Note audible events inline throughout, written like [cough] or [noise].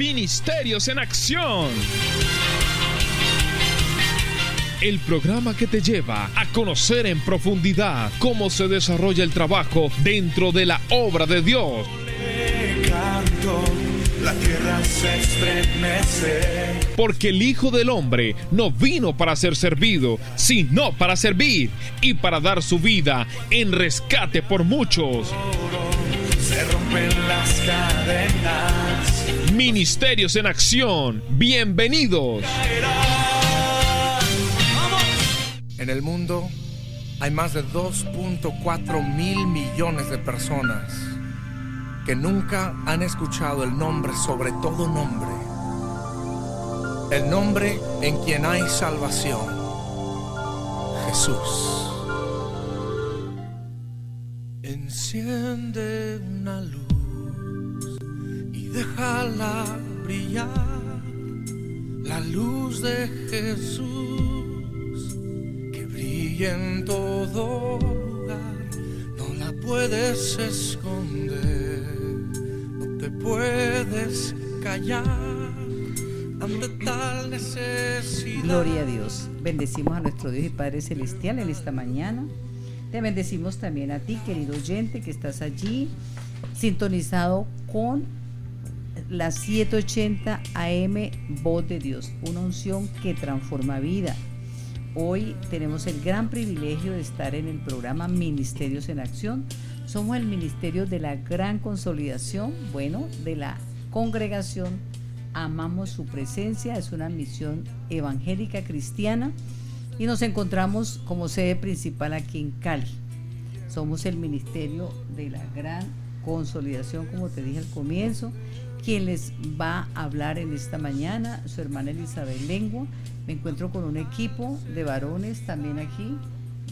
Ministerios en Acción. El programa que te lleva a conocer en profundidad cómo se desarrolla el trabajo dentro de la obra de Dios. La tierra se estremece. Porque el Hijo del Hombre no vino para ser servido, sino para servir y para dar su vida en rescate por muchos. Se rompen las cadenas. Ministerios en acción. Bienvenidos. En el mundo hay más de 2.4 mil millones de personas que nunca han escuchado el nombre sobre todo nombre. El nombre en quien hay salvación. Jesús. Enciende una luz déjala brillar. La luz de Jesús en todo lugar, no la puedes esconder, no te puedes callar ante tal necesidad. Gloria a Dios. Bendecimos a nuestro Dios y Padre Celestial en esta mañana. Te bendecimos también a ti, querido oyente, que estás allí sintonizado con la 780 AM Voz de Dios, una unción que transforma vida Hoy tenemos el gran privilegio de estar en el programa Ministerios en Acción. Somos el Ministerio de la Gran Consolidación, bueno, de la congregación. Amamos su presencia, es una misión evangélica cristiana y nos encontramos como sede principal aquí en Cali. Somos el Ministerio de la Gran Consolidación, como te dije al comienzo. Quien les va a hablar en esta mañana, su hermana Elizabeth Lengua me encuentro con un equipo de varones también aquí,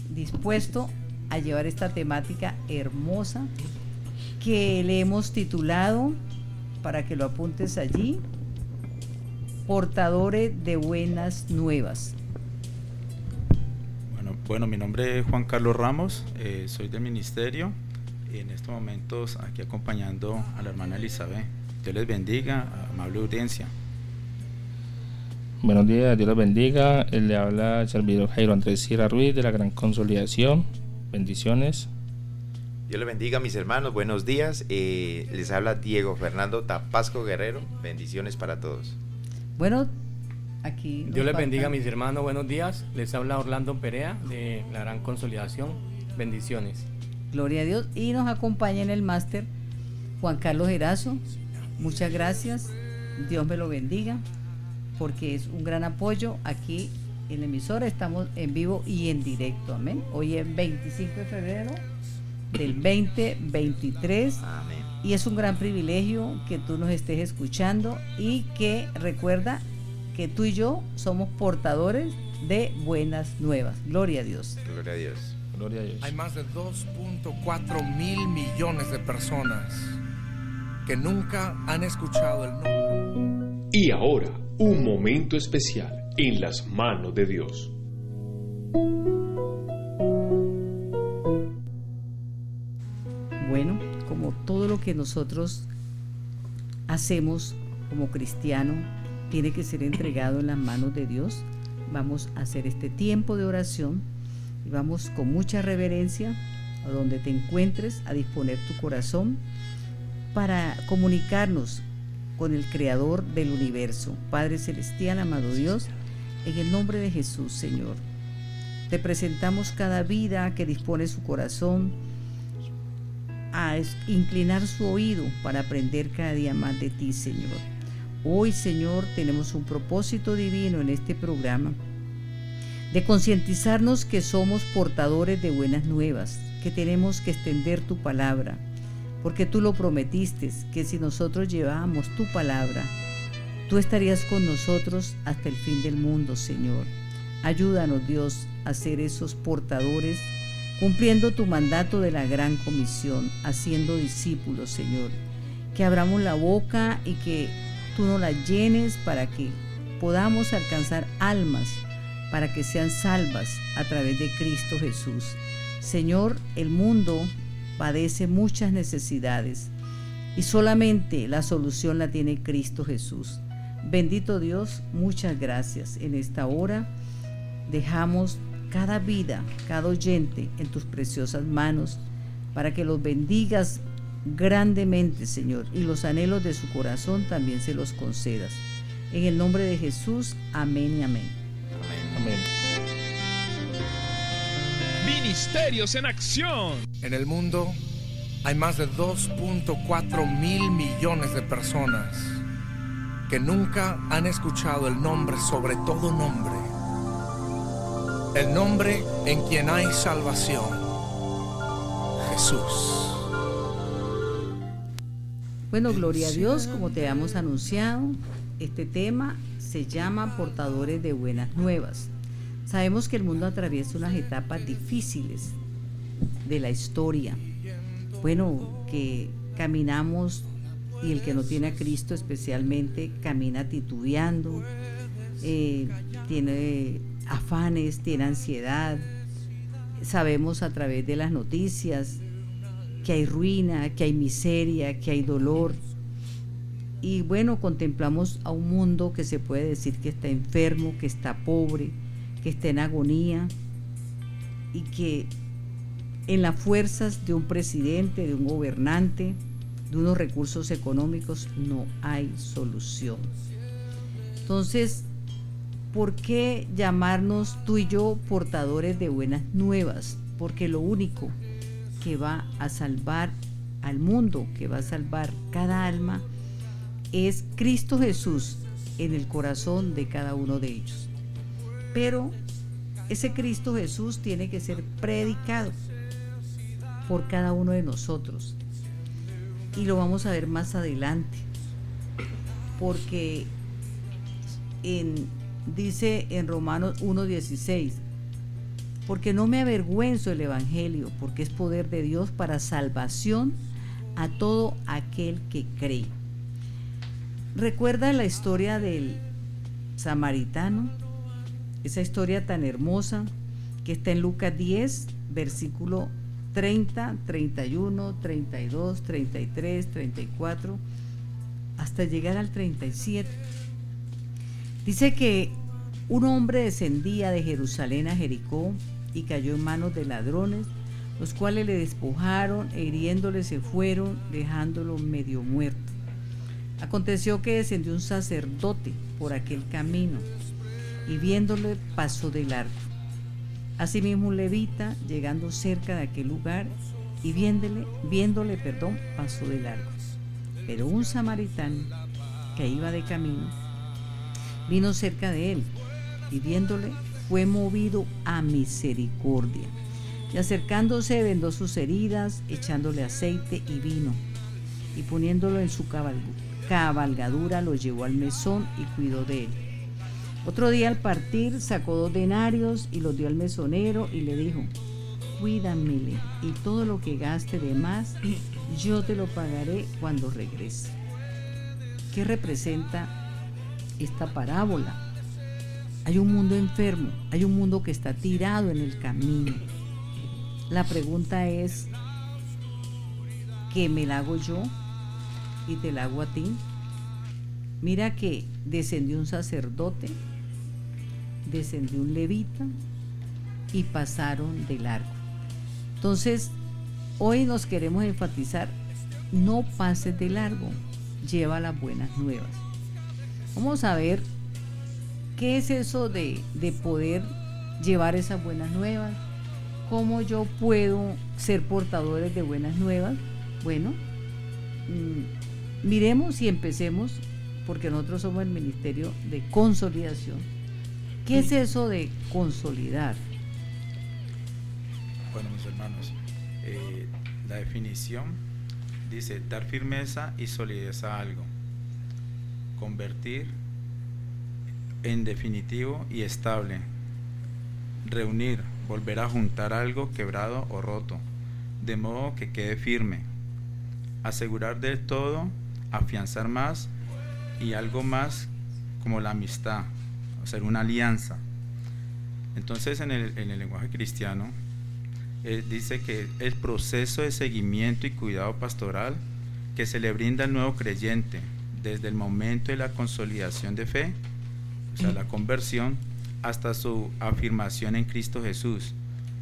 dispuesto a llevar esta temática hermosa que le hemos titulado, para que lo apuntes allí, Portadores de Buenas Nuevas. Bueno, bueno mi nombre es Juan Carlos Ramos, eh, soy del ministerio, en estos momentos aquí acompañando a la hermana Elizabeth. Dios les bendiga, amable audiencia. Buenos días, Dios los bendiga. Él le habla el servidor Jairo Andrés Sierra Ruiz de la Gran Consolidación. Bendiciones. Dios le bendiga, mis hermanos. Buenos días. Eh, les habla Diego Fernando Tapasco Guerrero. Bendiciones para todos. Bueno, aquí. Dios les bendiga, mis hermanos. Buenos días. Les habla Orlando Perea de la Gran Consolidación. Bendiciones. Gloria a Dios. Y nos acompaña en el máster Juan Carlos Gerazo. Muchas gracias. Dios me lo bendiga porque es un gran apoyo aquí en la emisora. Estamos en vivo y en directo. Amén. Hoy es 25 de febrero del [clears throat] 2023. Amén. Y es un gran privilegio que tú nos estés escuchando y que recuerda que tú y yo somos portadores de buenas nuevas. Gloria a Dios. Gloria a Dios. Gloria a Dios. Hay más de 2.4 mil millones de personas que nunca han escuchado el nombre. Y ahora un momento especial en las manos de Dios. Bueno, como todo lo que nosotros hacemos como cristiano tiene que ser entregado en las manos de Dios, vamos a hacer este tiempo de oración y vamos con mucha reverencia a donde te encuentres a disponer tu corazón para comunicarnos con el Creador del universo. Padre Celestial, amado Dios, en el nombre de Jesús, Señor. Te presentamos cada vida que dispone su corazón a inclinar su oído para aprender cada día más de ti, Señor. Hoy, Señor, tenemos un propósito divino en este programa de concientizarnos que somos portadores de buenas nuevas, que tenemos que extender tu palabra, porque tú lo prometiste, que si nosotros llevábamos tu palabra, tú estarías con nosotros hasta el fin del mundo, Señor. Ayúdanos, Dios, a ser esos portadores, cumpliendo tu mandato de la gran comisión, haciendo discípulos, Señor. Que abramos la boca y que tú nos la llenes para que podamos alcanzar almas, para que sean salvas a través de Cristo Jesús. Señor, el mundo padece muchas necesidades Y solamente la solución la tiene Cristo Jesús. Bendito Dios, muchas gracias. En esta hora dejamos cada vida, cada oyente en tus preciosas manos para que los bendigas grandemente, Señor, y los anhelos de su corazón también se los concedas. En el nombre de Jesús, amén y amén. Amén. Ministerios en acción. En el mundo hay más de 2.4 mil millones de personas que nunca han escuchado el nombre sobre todo nombre. El nombre en quien hay salvación. Jesús. Bueno, gloria a Dios, como te hemos anunciado, este tema se llama Portadores de Buenas Nuevas. Sabemos que el mundo atraviesa unas etapas difíciles de la historia. Bueno, que caminamos y el que no tiene a Cristo especialmente camina titubeando, eh, tiene afanes, tiene ansiedad. Sabemos a través de las noticias que hay ruina, que hay miseria, que hay dolor. Y bueno, contemplamos a un mundo que se puede decir que está enfermo, que está pobre, está en agonía y que en las fuerzas de un presidente, de un gobernante, de unos recursos económicos, no hay solución. Entonces, ¿por qué llamarnos tú y yo portadores de buenas nuevas? Porque lo único que va a salvar al mundo, que va a salvar cada alma, es Cristo Jesús en el corazón de cada uno de ellos. Pero ese Cristo Jesús tiene que ser predicado por cada uno de nosotros. Y lo vamos a ver más adelante. Porque dice en Romanos 1.16, porque no me avergüenzo del Evangelio, porque es poder de Dios para salvación a todo aquel que cree. ¿Recuerda la historia del samaritano? Esa historia tan hermosa que está en Lucas 10, versículo 30, 31, 32, 33, 34, hasta llegar al 37. Dice que un hombre descendía de Jerusalén a Jericó y cayó en manos de ladrones, los cuales le despojaron e hiriéndole se fueron, dejándolo medio muerto. Aconteció que descendió un sacerdote por aquel camino y viéndole pasó de largo. Asimismo un levita, llegando cerca de aquel lugar y viéndole, viéndole, perdón, pasó de largo. Pero un samaritano que iba de camino vino cerca de él y viéndole fue movido a misericordia. Y acercándose vendó sus heridas, echándole aceite y vino, y poniéndolo en su cabalgadura lo llevó al mesón y cuidó de él. Otro día al partir sacó dos denarios y los dio al mesonero y le dijo, cuídamele y todo lo que gaste de más yo te lo pagaré cuando regrese. ¿Qué representa esta parábola? Hay un mundo enfermo, hay un mundo que está tirado en el camino. La pregunta es, ¿qué me la hago yo y te la hago a ti? Mira que descendió un sacerdote, descendió un levita y pasaron de largo. Entonces, hoy nos queremos enfatizar, no pases de largo, lleva las buenas nuevas. Vamos a ver ¿Qué es eso de, poder llevar esas buenas nuevas? ¿Cómo yo puedo ser portadores de buenas nuevas? Bueno, mm, miremos y empecemos, porque nosotros somos el Ministerio de Consolidación. ¿Qué es eso de consolidar? Bueno, mis hermanos, eh, la definición dice dar firmeza y solidez a algo, convertir en definitivo y estable. Reunir, volver a juntar algo quebrado o roto, de modo que quede firme. Asegurar del todo, afianzar más y algo más como la amistad, hacer una alianza. Entonces en el, en el lenguaje cristiano eh, dice que el proceso de seguimiento y cuidado pastoral que se le brinda al nuevo creyente desde el momento de la consolidación de fe, o sea, la conversión, hasta su afirmación en Cristo Jesús,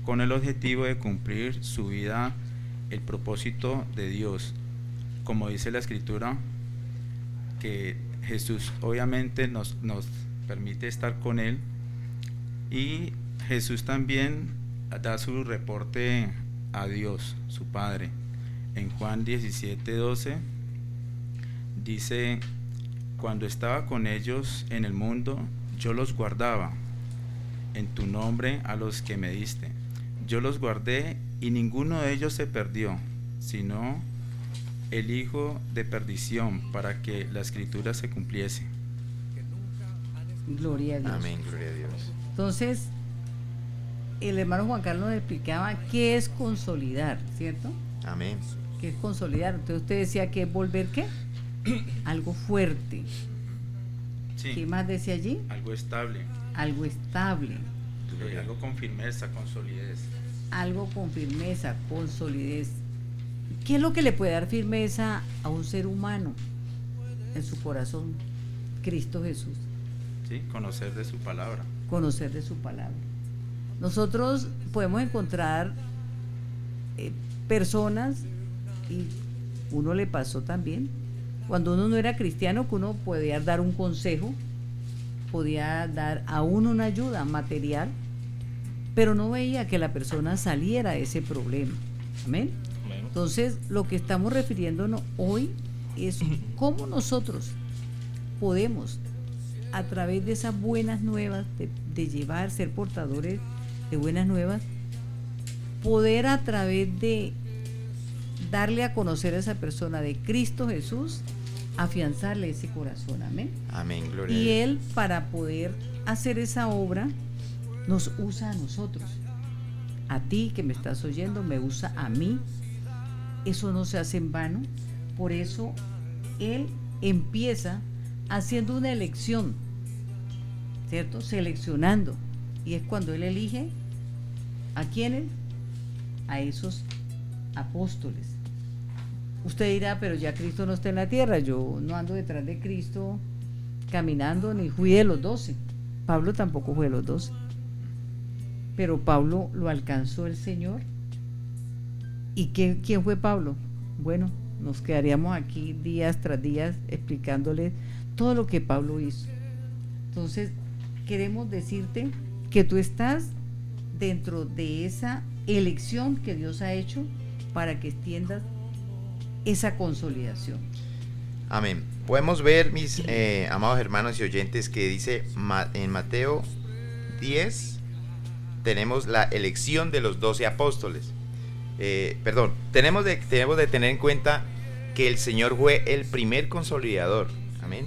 con el objetivo de cumplir su vida el propósito de Dios. Como dice la escritura, que Jesús obviamente nos permite estar con Él y Jesús también da su reporte a Dios, su Padre. En Juan 17, 12 dice, cuando estaba con ellos en el mundo, yo los guardaba en tu nombre a los que me diste. Yo los guardé y ninguno de ellos se perdió, sino el hijo de perdición, para que la escritura se cumpliese. Gloria a Dios. Amén, gloria a Dios. Entonces, el hermano Juan Carlos explicaba qué es consolidar, ¿cierto? Amén. ¿Qué es consolidar? Entonces usted decía que es volver qué? [coughs] Algo fuerte. Sí, ¿Qué más decía allí? algo estable, Algo estable. eh, algo con firmeza, con solidez. algo con firmeza, con solidez. ¿Qué es lo que le puede dar firmeza a un ser humano en su corazón? Cristo Jesús, ¿sí? Conocer de su palabra. conocer de su palabra. Nosotros podemos encontrar eh, personas, y uno le pasó también, cuando uno no era cristiano, que uno podía dar un consejo, podía dar a uno una ayuda material, pero no veía que la persona saliera de ese problema. Amén. Amén. Entonces, lo que estamos refiriéndonos hoy es [laughs] cómo nosotros podemos, a través de esas buenas nuevas, de, de llevar, ser portadores de buenas nuevas, poder a través de darle a conocer a esa persona de Cristo Jesús, afianzarle ese corazón. Amén. Amén, gloria Y. Él, para poder hacer esa obra, nos usa a nosotros. A ti que me estás oyendo, me usa a mí. Eso no se hace en vano. Por eso Él empieza haciendo una elección, ¿cierto? Seleccionando. Y es cuando Él elige a quiénes? A esos apóstoles. Usted dirá, pero ya Cristo no está en la tierra, yo no ando detrás de Cristo caminando, ni fui de los doce. Pablo tampoco fue de los doce. Pero Pablo lo alcanzó el Señor. ¿Y qué- quién fue Pablo? Bueno, nos quedaríamos aquí días tras días explicándoles todo lo que Pablo hizo. Entonces, queremos decirte que tú estás dentro de esa elección que Dios ha hecho para que extiendas esa consolidación. Amén. Podemos ver, mis eh, amados hermanos y oyentes, que dice en Mateo 10, tenemos la elección de los doce apóstoles. Eh, perdón, tenemos de, tenemos de tener en cuenta que el Señor fue el primer consolidador. Amén.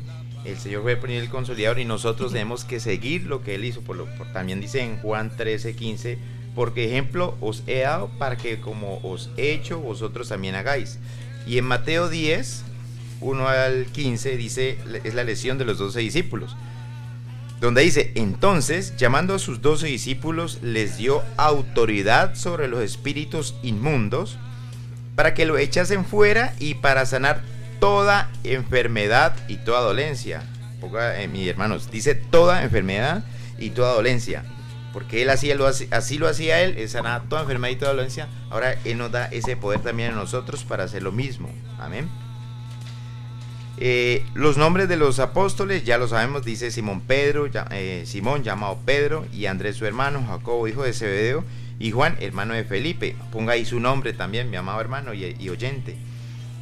El Señor fue el consolidador y nosotros tenemos que seguir lo que Él hizo. Por lo, también dice en Juan 13, 15, porque ejemplo os he dado para que como os he hecho, vosotros también hagáis. Y en Mateo 10, 1 al 15 dice, es la lesión de los doce discípulos. Donde dice, entonces, llamando a sus doce discípulos, les dio autoridad sobre los espíritus inmundos para que lo echasen fuera y para sanar toda enfermedad y toda dolencia. Ponga, eh, mis hermanos, dice toda enfermedad y toda dolencia. Porque él lo, así lo hacía él, él sanaba toda enfermedad y toda dolencia. Ahora él nos da ese poder también a nosotros para hacer lo mismo. Amén. Eh, los nombres de los apóstoles ya lo sabemos, dice Simón Pedro, eh, Simón llamado Pedro y Andrés su hermano, Jacobo hijo de Zebedeo y Juan hermano de Felipe. Ponga ahí su nombre también, mi amado hermano y oyente.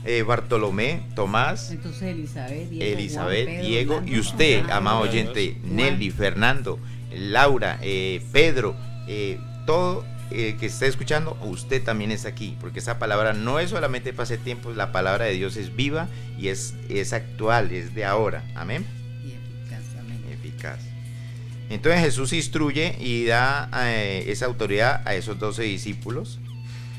Eh, Bartolomé, Tomás, Entonces Elizabeth, Diego, Elizabeth, Juan, Pedro, Diego Orlando, y usted, Fernando, amado oyente, Juan. Nelly, Fernando, Laura, eh, Pedro, eh, todo el que esté escuchando, usted también está aquí, porque esa palabra no es solamente hace tiempo, la palabra de Dios es viva y es, es actual, es de ahora. Amén Y eficaz, amén. eficaz. Entonces Jesús instruye y da esa autoridad a esos doce discípulos,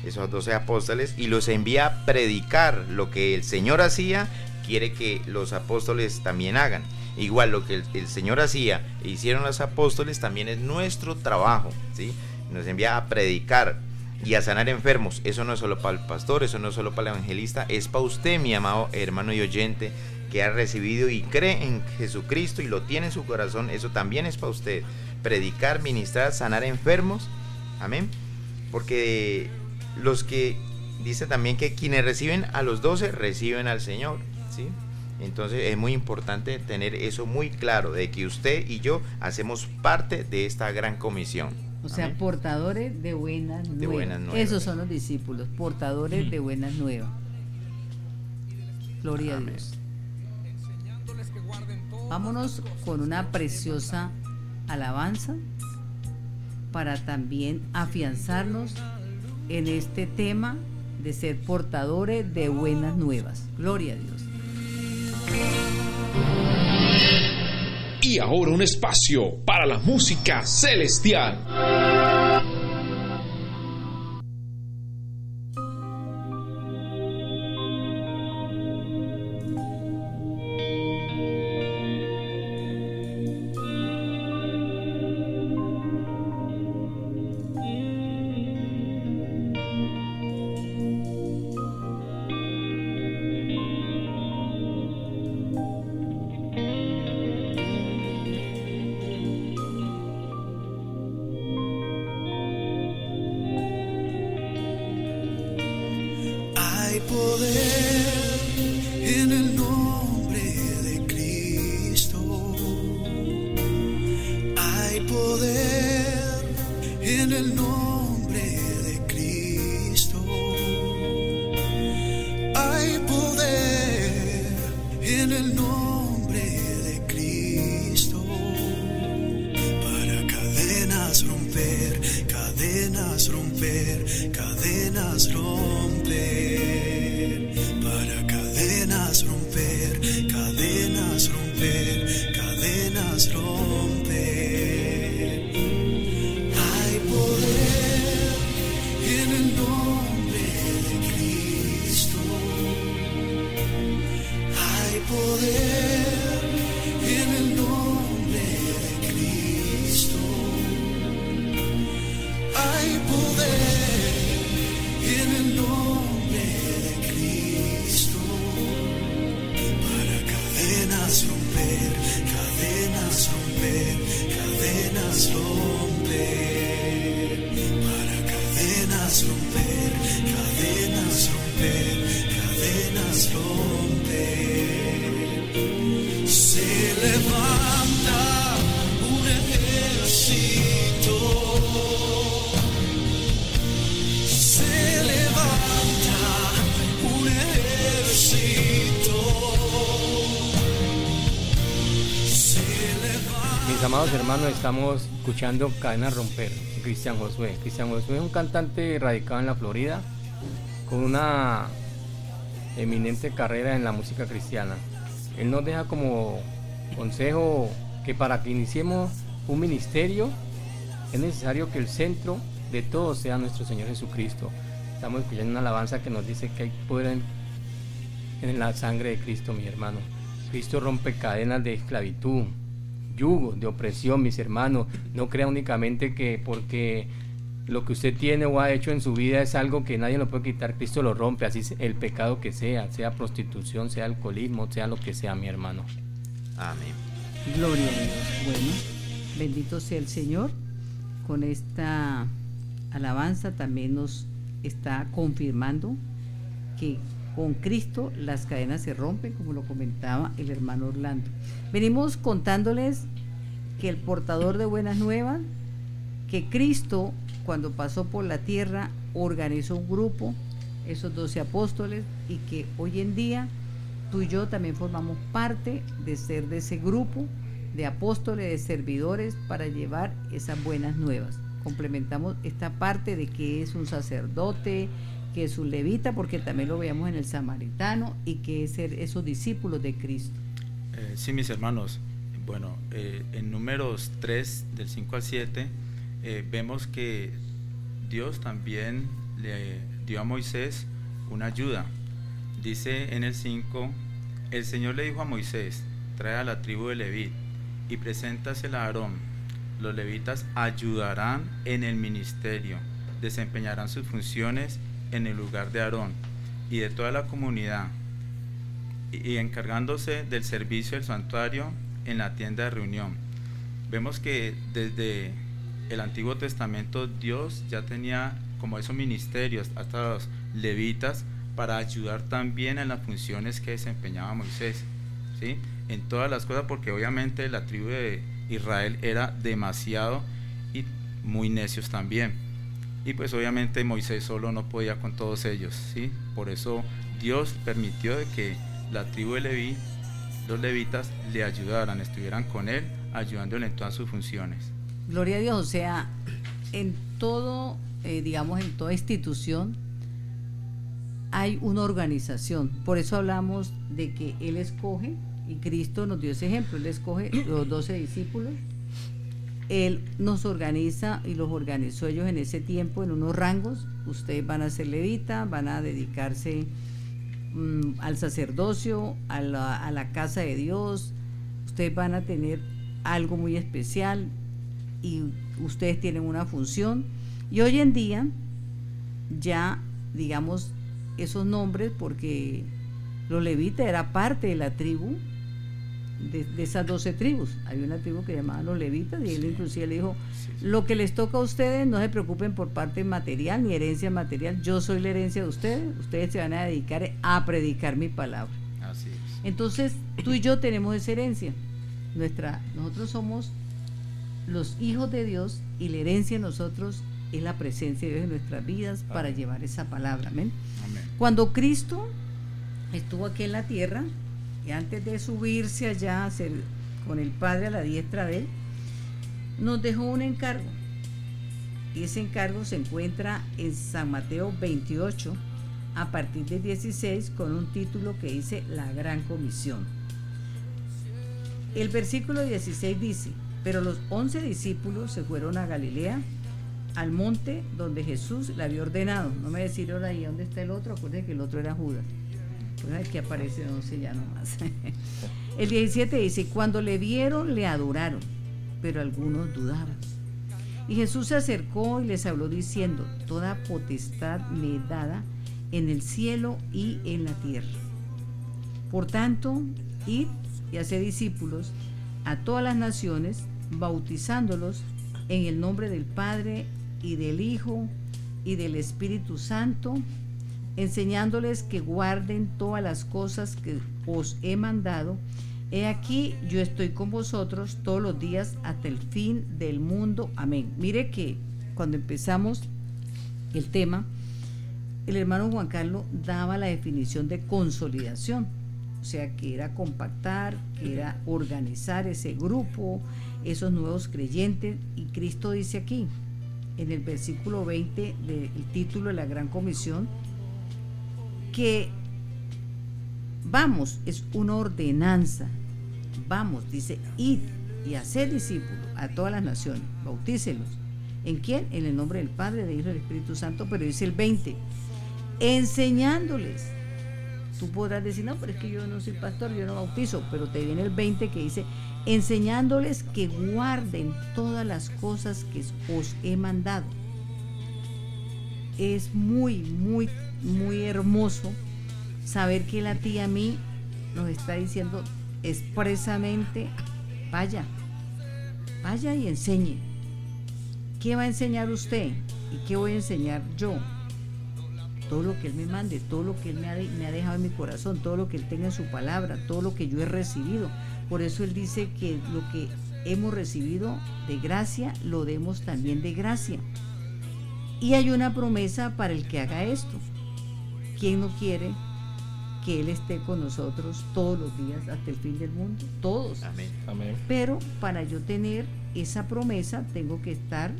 esos doce apóstoles, y los envía a predicar lo que el Señor hacía, quiere que los apóstoles también hagan. Igual lo que el, el Señor hacía e hicieron los apóstoles también es nuestro trabajo, ¿sí? Nos envía a predicar. y a sanar enfermos. Eso no es solo para el pastor, eso no es solo para el evangelista, es para usted, mi amado hermano y oyente, que ha recibido y cree en Jesucristo y lo tiene en su corazón. Eso también es para usted. Predicar, ministrar, sanar enfermos. Amén. Porque los que dice también que quienes reciben a los doce reciben al Señor. ¿sí? Entonces es muy importante tener eso muy claro, de que usted y yo hacemos parte de esta gran comisión. O sea, portadores de buenas, nuevas. Esos son los discípulos, portadores de buenas nuevas. Gloria a Dios. Vámonos con una preciosa alabanza para también afianzarnos en este tema de ser portadores de buenas nuevas. Gloria a Dios. Y ahora un espacio para la música celestial. Hermanos, estamos escuchando Cadena Romper, Cristian Josué. Cristian Josué es un cantante radicado en la Florida con una eminente carrera en la música cristiana. Él nos deja como consejo que para que iniciemos un ministerio es necesario que el centro de todo sea nuestro Señor Jesucristo. Estamos escuchando una alabanza que nos dice que hay poder en, en la sangre de Cristo, mi hermano. Cristo rompe cadenas de esclavitud, yugo, de opresión, mis hermanos. No crea únicamente que porque lo que usted tiene o ha hecho en su vida es algo que nadie lo puede quitar, Cristo lo rompe, así el pecado que sea, sea prostitución, sea alcoholismo, sea lo que sea, mi hermano. Amén. Gloria a Dios. Bueno, bendito sea el Señor. Con esta alabanza también nos está confirmando que con Cristo las cadenas se rompen, como lo comentaba el hermano Orlando. Venimos contándoles que el portador de buenas nuevas, que Cristo cuando pasó por la tierra organizó un grupo, esos doce apóstoles, y que hoy en día tú y yo también formamos parte de ser de ese grupo de apóstoles, de servidores para llevar esas buenas nuevas. Complementamos esta parte de que es un sacerdote, que es un levita, porque también lo veamos en el samaritano, y que es ser esos discípulos de Cristo. Eh, sí, mis hermanos, bueno, eh, en números 3, del 5 al 7, eh, vemos que Dios también le dio a Moisés una ayuda. Dice en el 5, el Señor le dijo a Moisés, trae a la tribu de Levit y preséntasela a Aarón. Los levitas ayudarán en el ministerio desempeñarán sus funciones en el lugar de Aarón y de toda la comunidad, y encargándose del servicio del santuario en la tienda de reunión. Vemos que desde el Antiguo Testamento Dios ya tenía como esos ministerios, hasta los levitas, para ayudar también en las funciones que desempeñaba Moisés, ¿sí? En todas las cosas, porque obviamente la tribu de Israel era demasiado y muy necios también. Y pues obviamente Moisés solo no podía con todos ellos, ¿sí? Por eso Dios permitió que la tribu de Leví, los levitas, le ayudaran, estuvieran con él, ayudándole en todas sus funciones. Gloria a Dios, o sea, en todo, eh, digamos, en toda institución hay una organización. Por eso hablamos de que Él escoge, y Cristo nos dio ese ejemplo, Él escoge los doce discípulos, Él nos organiza y los organizó ellos en ese tiempo en unos rangos. Ustedes van a ser levita, van a dedicarse mm, al sacerdocio, a la, a la casa de Dios, ustedes van a tener algo muy especial, y ustedes tienen una función. Y hoy en día ya, digamos, esos nombres, porque los levitas era parte de la tribu, de, esas doce tribus. Hay una tribu que llamaba los levitas y él inclusive le dijo, lo que les toca a ustedes, no se preocupen por parte material ni herencia material, yo soy la herencia de ustedes, ustedes se van a dedicar a predicar mi palabra. Entonces, tú y yo tenemos esa herencia. Nuestra, nosotros somos los hijos de Dios y la herencia de nosotros es la presencia de Dios en nuestras vidas para llevar esa palabra. Amén. Cuando Cristo estuvo aquí en la tierra, y antes de subirse allá con el Padre a la diestra de él, nos dejó un encargo. Y ese encargo se encuentra en San Mateo 28, a partir de 16, con un título que dice La Gran Comisión. El versículo 16 dice, pero los once discípulos se fueron a Galilea, al monte donde Jesús le había ordenado. No me decir ahora ahí dónde está el otro, acuérdense que el otro era Judas. Pues que aparece once ya nomás. [laughs] el 17 dice, cuando le vieron le adoraron, pero algunos dudaban. Y Jesús se acercó y les habló diciendo, toda potestad me dada en el cielo y en la tierra. Por tanto, id y haced discípulos a todas las naciones, bautizándolos en el nombre del Padre y del Hijo y del Espíritu Santo, enseñándoles que guarden todas las cosas que os he mandado. He aquí, yo estoy con vosotros todos los días hasta el fin del mundo. Amén. Mire que cuando empezamos el tema, el hermano Juan Carlos daba la definición de consolidación o sea, que era compactar, que era organizar ese grupo, esos nuevos creyentes. Y Cristo dice aquí, en el versículo 20 del título de la Gran Comisión, que vamos, es una ordenanza. Vamos, dice, id y hacer discípulos a todas las naciones, bautícelos. ¿En quién? En el nombre del Padre, del Hijo y del Espíritu Santo, pero dice el 20, enseñándoles Tú podrás decir, no, pero es que yo no soy pastor, yo no bautizo, pero te viene el 20 que dice, enseñándoles que guarden todas las cosas que os he mandado. Es muy, muy, muy hermoso saber que la tía a mí nos está diciendo expresamente, vaya, vaya y enseñe. ¿Qué va a enseñar usted? ¿Y qué voy a enseñar yo? todo lo que Él me mande, todo lo que Él me ha, dejado en mi corazón, todo lo que Él tenga en su palabra, todo lo que yo he recibido. Por eso Él dice que lo que hemos recibido de gracia, lo demos también de gracia. Y hay una promesa para el que haga esto. ¿Quién no quiere que Él esté con nosotros todos los días hasta el fin del mundo? Todos. Amén. Pero para yo tener esa promesa, tengo que estar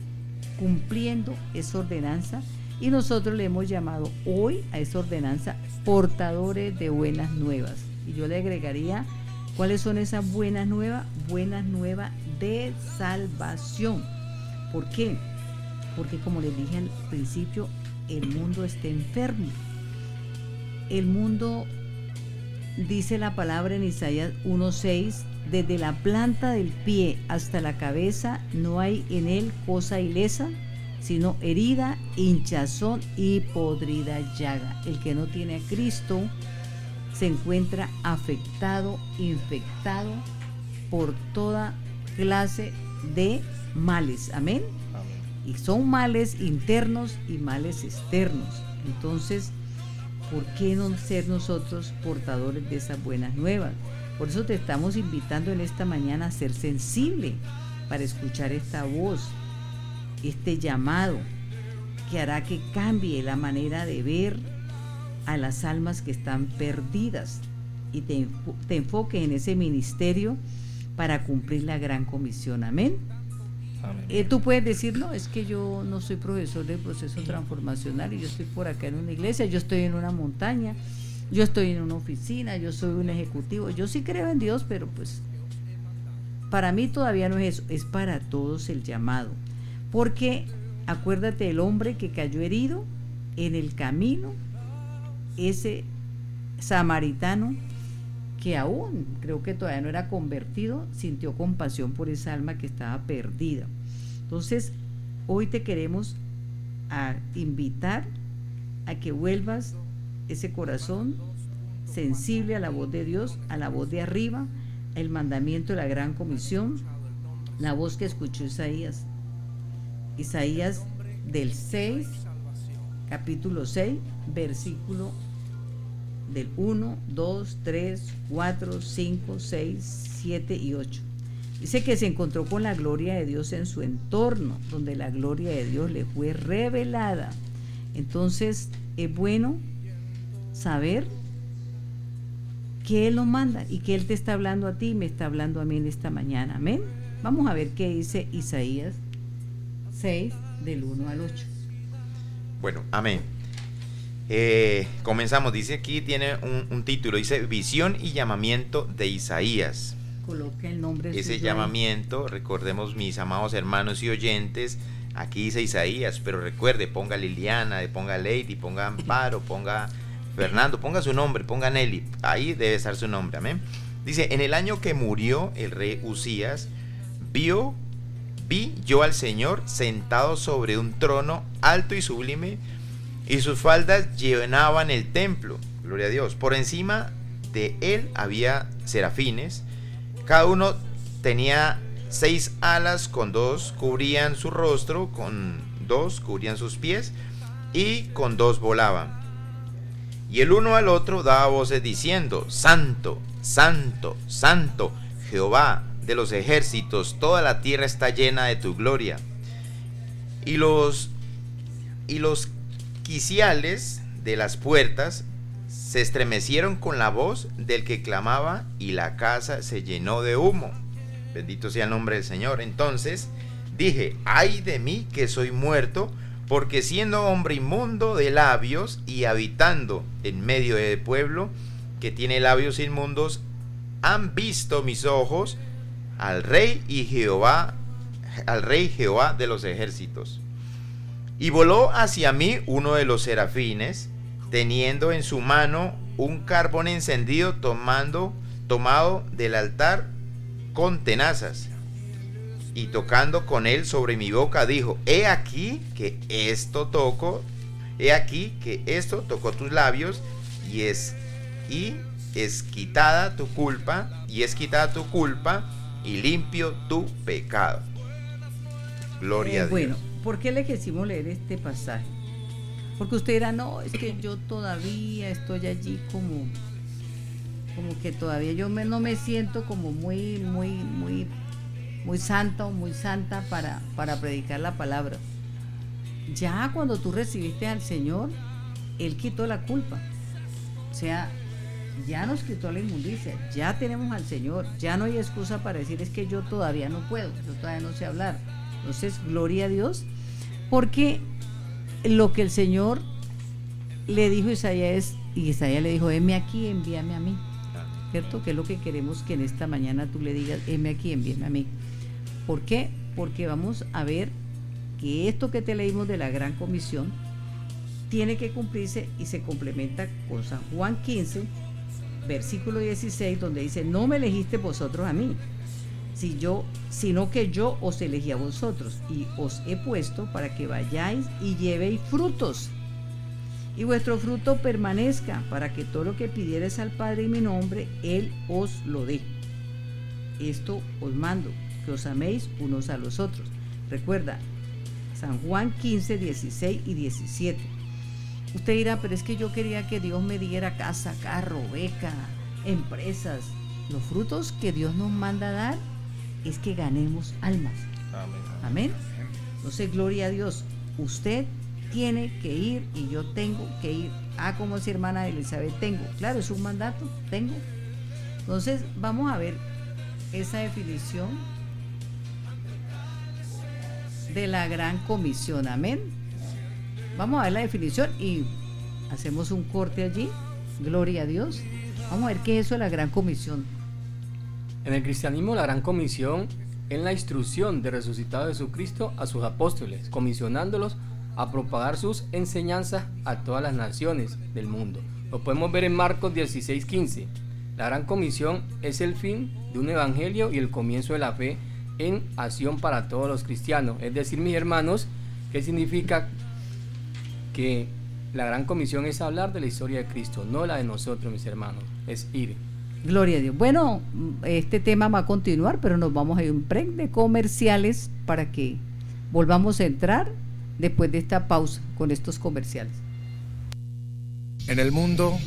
cumpliendo esa ordenanza y nosotros le hemos llamado hoy a esa ordenanza portadores de buenas nuevas. Y yo le agregaría, ¿cuáles son esas buenas nuevas? Buenas nuevas de salvación. ¿Por qué? Porque como les dije al principio, el mundo está enfermo. El mundo, dice la palabra en Isaías 1.6, desde la planta del pie hasta la cabeza no hay en él cosa ilesa sino herida, hinchazón y podrida llaga. El que no tiene a Cristo se encuentra afectado, infectado por toda clase de males. Amén. Y son males internos y males externos. Entonces, ¿por qué no ser nosotros portadores de esas buenas nuevas? Por eso te estamos invitando en esta mañana a ser sensible para escuchar esta voz, este llamado que hará que cambie la manera de ver a las almas que están perdidas y te, te enfoques en ese ministerio para cumplir la gran comisión. Amén. Eh, tú puedes decir, no, es que yo no soy profesor del proceso transformacional y yo estoy por acá en una iglesia, yo estoy en una montaña, yo estoy en una oficina, yo soy un ejecutivo. Yo sí creo en Dios, pero pues para mí todavía no es eso, es para todos el llamado. Porque acuérdate el hombre que cayó herido en el camino, ese samaritano que aún creo que todavía no era convertido, sintió compasión por esa alma que estaba perdida. Entonces, hoy te queremos a invitar a que vuelvas ese corazón sensible a la voz de Dios, a la voz de arriba, el mandamiento de la gran comisión, la voz que escuchó Isaías. Isaías del 6, capítulo 6, versículo del 1, 2, 3, 4, 5, 6, 7 y 8. Dice que se encontró con la gloria de Dios en su entorno, donde la gloria de Dios le fue revelada. Entonces es bueno saber que Él lo manda y que Él te está hablando a ti y me está hablando a mí en esta mañana. Amén. Vamos a ver qué dice Isaías 6 del 1 al 8. Bueno, amén. Eh, comenzamos, dice aquí, tiene un, título, dice Visión y llamamiento de Isaías. Coloca el nombre. Ese llamamiento, recordemos mis amados hermanos y oyentes, aquí dice Isaías, pero recuerde, ponga Liliana, ponga Lady, ponga Amparo, [laughs] ponga Fernando, ponga su nombre, ponga Nelly, ahí debe estar su nombre, amén. Dice, en el año que murió el rey Usías, vio, vi yo al Señor sentado sobre un trono alto y sublime, y sus faldas llenaban el templo. Gloria a Dios. Por encima de él había serafines. Cada uno tenía seis alas, con dos cubrían su rostro, con dos cubrían sus pies y con dos volaban. Y el uno al otro daba voces diciendo, Santo, Santo, Santo, Jehová de los ejércitos, toda la tierra está llena de tu gloria. Y los y los quiciales de las puertas se estremecieron con la voz del que clamaba y la casa se llenó de humo. Bendito sea el nombre del Señor. Entonces dije, ay de mí que soy muerto, porque siendo hombre inmundo de labios y habitando en medio del pueblo que tiene labios inmundos, han visto mis ojos al rey y Jehová, al rey Jehová de los ejércitos. Y voló hacia mí uno de los serafines, teniendo en su mano un carbón encendido tomando, tomado del altar con tenazas. Y tocando con él sobre mi boca, dijo, he aquí que esto toco, he aquí que esto tocó tus labios y es, y es quitada tu culpa, y es quitada tu culpa, y limpio tu pecado. Gloria a Dios. Bueno, ¿Por qué le quisimos leer este pasaje? Porque usted dirá, no, es que yo todavía estoy allí como, como que todavía yo no me siento como muy, muy, muy, muy santa o muy santa para, para predicar la palabra. Ya cuando tú recibiste al Señor, Él quitó la culpa. O sea, ya nos quitó la inmundicia, ya tenemos al Señor, ya no hay excusa para decir es que yo todavía no puedo, yo todavía no sé hablar. Entonces, gloria a Dios, porque lo que el Señor le dijo a Isaías y Isaías le dijo, heme aquí, envíame a mí. ¿Cierto? Que es lo que queremos que en esta mañana tú le digas, heme aquí, envíame a mí. ¿Por qué? Porque vamos a ver que esto que te leímos de la gran comisión tiene que cumplirse y se complementa con San Juan 15, versículo 16, donde dice, no me elegiste vosotros a mí, si yo, sino que yo os elegí a vosotros y os he puesto para que vayáis y llevéis frutos. Y vuestro fruto permanezca, para que todo lo que pidieres al Padre en mi nombre, Él os lo dé. Esto os mando, que os améis unos a los otros. Recuerda, San Juan 15, 16 y 17. Usted dirá, pero es que yo quería que Dios me diera casa, carro, beca, empresas. Los frutos que Dios nos manda a dar es que ganemos almas. Amén. Amén. Entonces, gloria a Dios. Usted tiene que ir y yo tengo que ir. Ah, como si hermana Elizabeth, tengo. Claro, es un mandato, tengo. Entonces, vamos a ver esa definición de la gran comisión. Amén. Vamos a ver la definición y hacemos un corte allí. Gloria a Dios. Vamos a ver qué es eso de la gran comisión. En el cristianismo la gran comisión es la instrucción de resucitado Jesucristo a sus apóstoles, comisionándolos a propagar sus enseñanzas a todas las naciones del mundo. Lo podemos ver en Marcos 16:15. La gran comisión es el fin de un evangelio y el comienzo de la fe en acción para todos los cristianos. Es decir, mis hermanos, ¿qué significa que la gran comisión es hablar de la historia de Cristo, no la de nosotros, mis hermanos, es ir. Gloria a Dios. Bueno, este tema va a continuar, pero nos vamos a ir un break de comerciales para que volvamos a entrar después de esta pausa con estos comerciales. En el mundo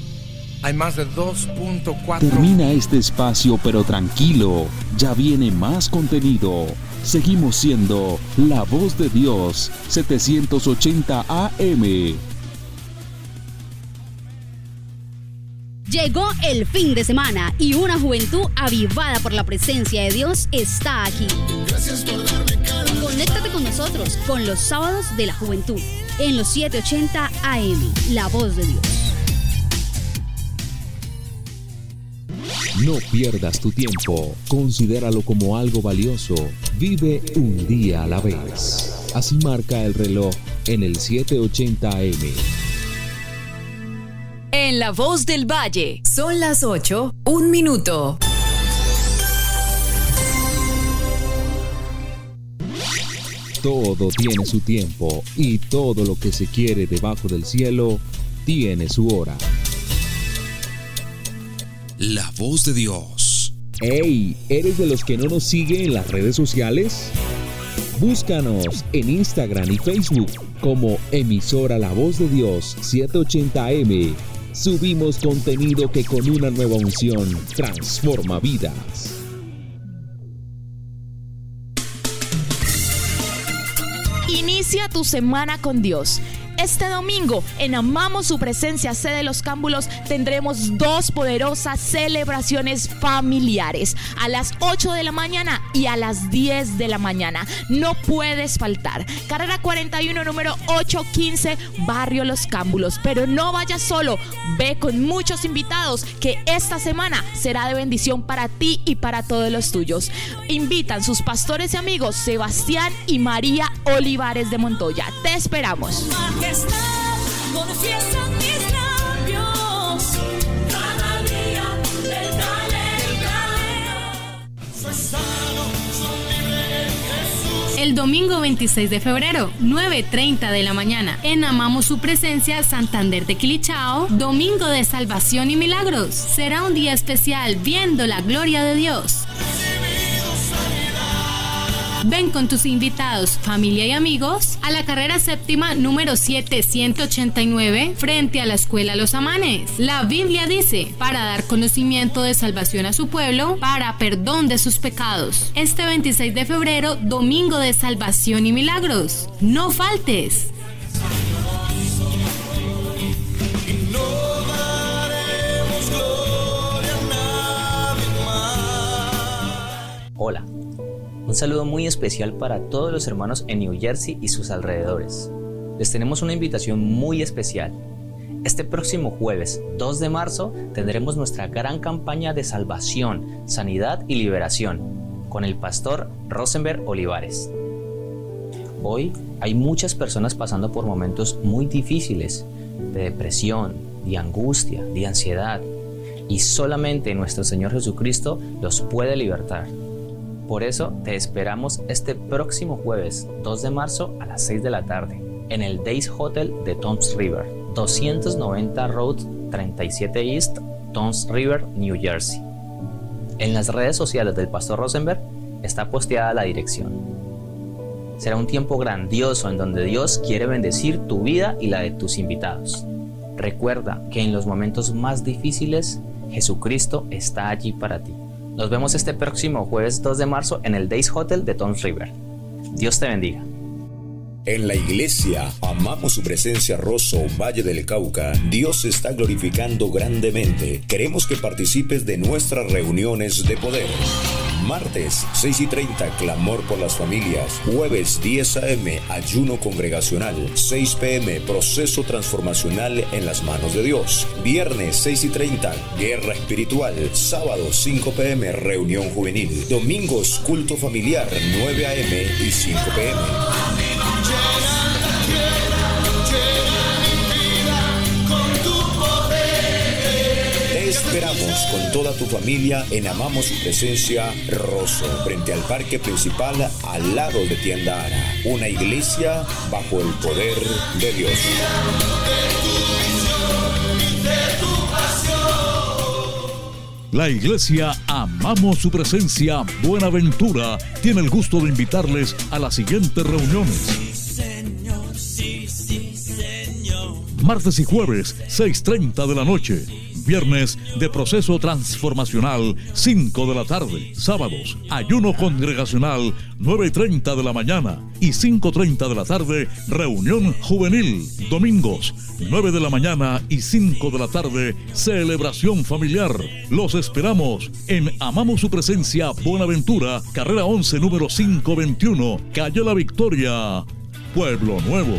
hay más de 2.4. Termina este espacio, pero tranquilo, ya viene más contenido. Seguimos siendo la voz de Dios 780 AM. Llegó el fin de semana y una juventud avivada por la presencia de Dios está aquí. Gracias por darme Conéctate con nosotros con los sábados de la juventud en los 780 AM, La Voz de Dios. No pierdas tu tiempo, considéralo como algo valioso, vive un día a la vez. Así marca el reloj en el 780 AM. En La Voz del Valle, son las 8, un minuto. Todo tiene su tiempo y todo lo que se quiere debajo del cielo tiene su hora. La voz de Dios. Hey, ¿eres de los que no nos siguen en las redes sociales? Búscanos en Instagram y Facebook como emisora La Voz de Dios 780M subimos contenido que con una nueva unción transforma vidas. Inicia tu semana con Dios. Este domingo en Amamos su presencia, sede los cámbulos, tendremos dos poderosas celebraciones familiares a las 8 de la mañana y a las 10 de la mañana. No puedes faltar. Carrera 41, número 815, Barrio Los Cámbulos. Pero no vayas solo, ve con muchos invitados que esta semana será de bendición para ti y para todos los tuyos. Invitan sus pastores y amigos Sebastián y María Olivares de Montoya. Te esperamos. El domingo 26 de febrero, 9.30 de la mañana, en Amamos su presencia Santander de Quilichao, Domingo de Salvación y Milagros. Será un día especial viendo la gloria de Dios. Ven con tus invitados, familia y amigos a la carrera séptima número 7189 frente a la Escuela Los Amanes. La Biblia dice, para dar conocimiento de salvación a su pueblo, para perdón de sus pecados. Este 26 de febrero, domingo de salvación y milagros. No faltes. Hola un saludo muy especial para todos los hermanos en New Jersey y sus alrededores. Les tenemos una invitación muy especial. Este próximo jueves 2 de marzo tendremos nuestra gran campaña de salvación, sanidad y liberación con el pastor Rosenberg Olivares. Hoy hay muchas personas pasando por momentos muy difíciles de depresión, de angustia, de ansiedad, y solamente nuestro Señor Jesucristo los puede libertar. Por eso te esperamos este próximo jueves 2 de marzo a las 6 de la tarde en el Days Hotel de Toms River, 290 Road 37 East, Toms River, New Jersey. En las redes sociales del Pastor Rosenberg está posteada la dirección. Será un tiempo grandioso en donde Dios quiere bendecir tu vida y la de tus invitados. Recuerda que en los momentos más difíciles, Jesucristo está allí para ti. Nos vemos este próximo jueves 2 de marzo en el Days Hotel de Toms River. Dios te bendiga. En la iglesia amamos su presencia Rosso, Valle del Cauca. Dios se está glorificando grandemente. Queremos que participes de nuestras reuniones de poder. Martes 6 y 30, clamor por las familias. Jueves 10 a.m., ayuno congregacional. 6 p.m., proceso transformacional en las manos de Dios. Viernes 6 y 30, guerra espiritual. Sábado 5 p.m., reunión juvenil. Domingos, culto familiar 9 a.m. y 5 p.m. esperamos con toda tu familia en Amamos su presencia Rosso, frente al parque principal al lado de Tienda Ara, una iglesia bajo el poder de Dios. La iglesia Amamos su presencia Buenaventura tiene el gusto de invitarles a las siguientes reuniones. Martes y jueves, 6.30 de la noche. Viernes de proceso transformacional, 5 de la tarde. Sábados, ayuno congregacional, 9.30 de la mañana. Y 5.30 de la tarde, reunión juvenil. Domingos, 9 de la mañana y 5 de la tarde, celebración familiar. Los esperamos en Amamos su presencia, Buenaventura, carrera 11, número 521, calle La Victoria, Pueblo Nuevo.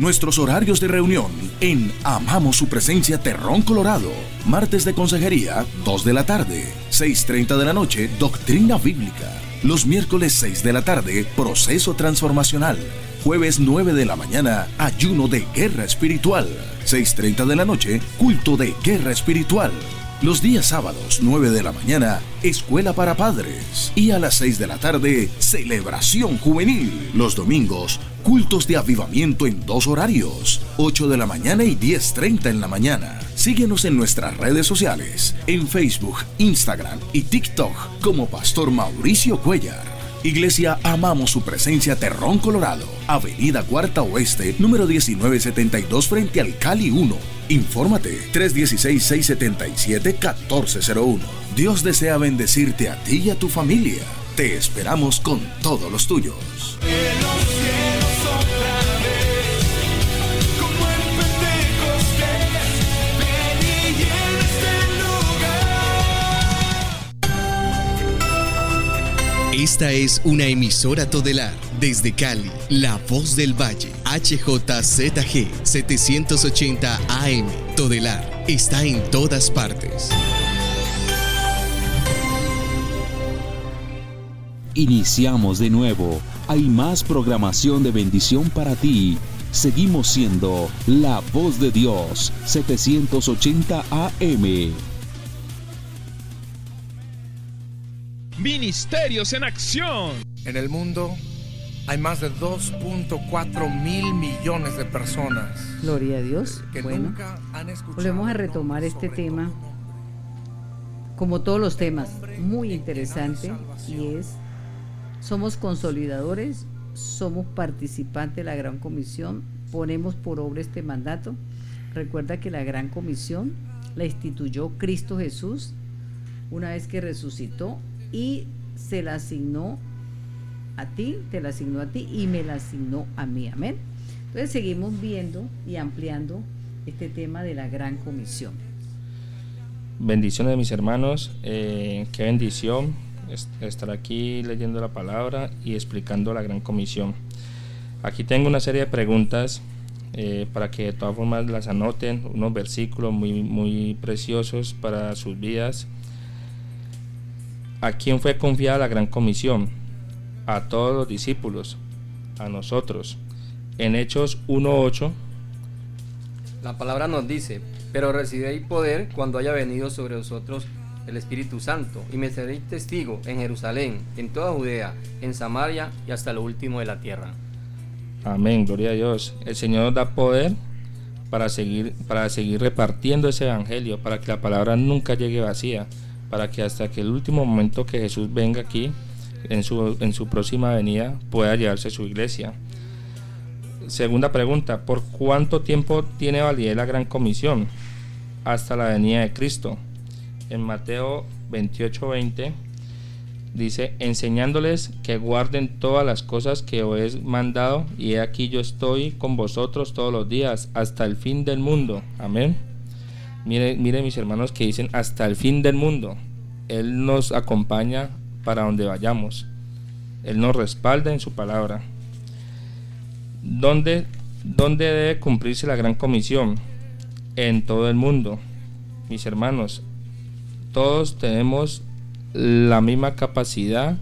Nuestros horarios de reunión en Amamos su presencia Terrón Colorado. Martes de consejería, 2 de la tarde. 6.30 de la noche, doctrina bíblica. Los miércoles 6 de la tarde, proceso transformacional. Jueves 9 de la mañana, ayuno de guerra espiritual. 6.30 de la noche, culto de guerra espiritual. Los días sábados, 9 de la mañana, escuela para padres. Y a las 6 de la tarde, celebración juvenil. Los domingos, cultos de avivamiento en dos horarios, 8 de la mañana y 10.30 en la mañana. Síguenos en nuestras redes sociales, en Facebook, Instagram y TikTok como Pastor Mauricio Cuellar. Iglesia Amamos su presencia Terrón Colorado, Avenida Cuarta Oeste, número 1972 frente al Cali 1. Infórmate 316-677-1401. Dios desea bendecirte a ti y a tu familia. Te esperamos con todos los tuyos. Esta es una emisora todelar desde Cali, La Voz del Valle, HJZG 780 AM. Todelar está en todas partes. Iniciamos de nuevo. Hay más programación de bendición para ti. Seguimos siendo La Voz de Dios 780 AM. Ministerios en acción. En el mundo hay más de 2.4 mil millones de personas. Gloria a Dios. Que bueno, nunca han escuchado volvemos a retomar este tema, como todos los temas, muy interesante y es, somos consolidadores, somos participantes de la Gran Comisión, ponemos por obra este mandato. Recuerda que la Gran Comisión la instituyó Cristo Jesús una vez que resucitó y se la asignó a ti, te la asignó a ti y me la asignó a mí. Amén. Entonces seguimos viendo y ampliando este tema de la Gran Comisión. Bendiciones mis hermanos, eh, qué bendición es- estar aquí leyendo la palabra y explicando la gran comisión. Aquí tengo una serie de preguntas eh, para que de todas formas las anoten, unos versículos muy, muy preciosos para sus vidas. ¿A quién fue confiada la gran comisión? A todos los discípulos, a nosotros. En Hechos 1.8, la palabra nos dice, pero recibiréis poder cuando haya venido sobre vosotros el Espíritu Santo, y me seréis testigo en Jerusalén, en toda Judea, en Samaria y hasta lo último de la tierra. Amén, gloria a Dios. El Señor nos da poder para seguir, para seguir repartiendo ese evangelio, para que la palabra nunca llegue vacía, para que hasta que el último momento que Jesús venga aquí, en su, en su próxima venida, pueda llevarse su iglesia. Segunda pregunta, ¿por cuánto tiempo tiene validez la gran comisión? Hasta la venida de Cristo. En Mateo 28:20 dice, enseñándoles que guarden todas las cosas que os he mandado, y he aquí yo estoy con vosotros todos los días, hasta el fin del mundo. Amén. Mire, mire mis hermanos que dicen hasta el fin del mundo. Él nos acompaña para donde vayamos. Él nos respalda en su palabra. ¿Dónde, ¿Dónde debe cumplirse la gran comisión? En todo el mundo. Mis hermanos, todos tenemos la misma capacidad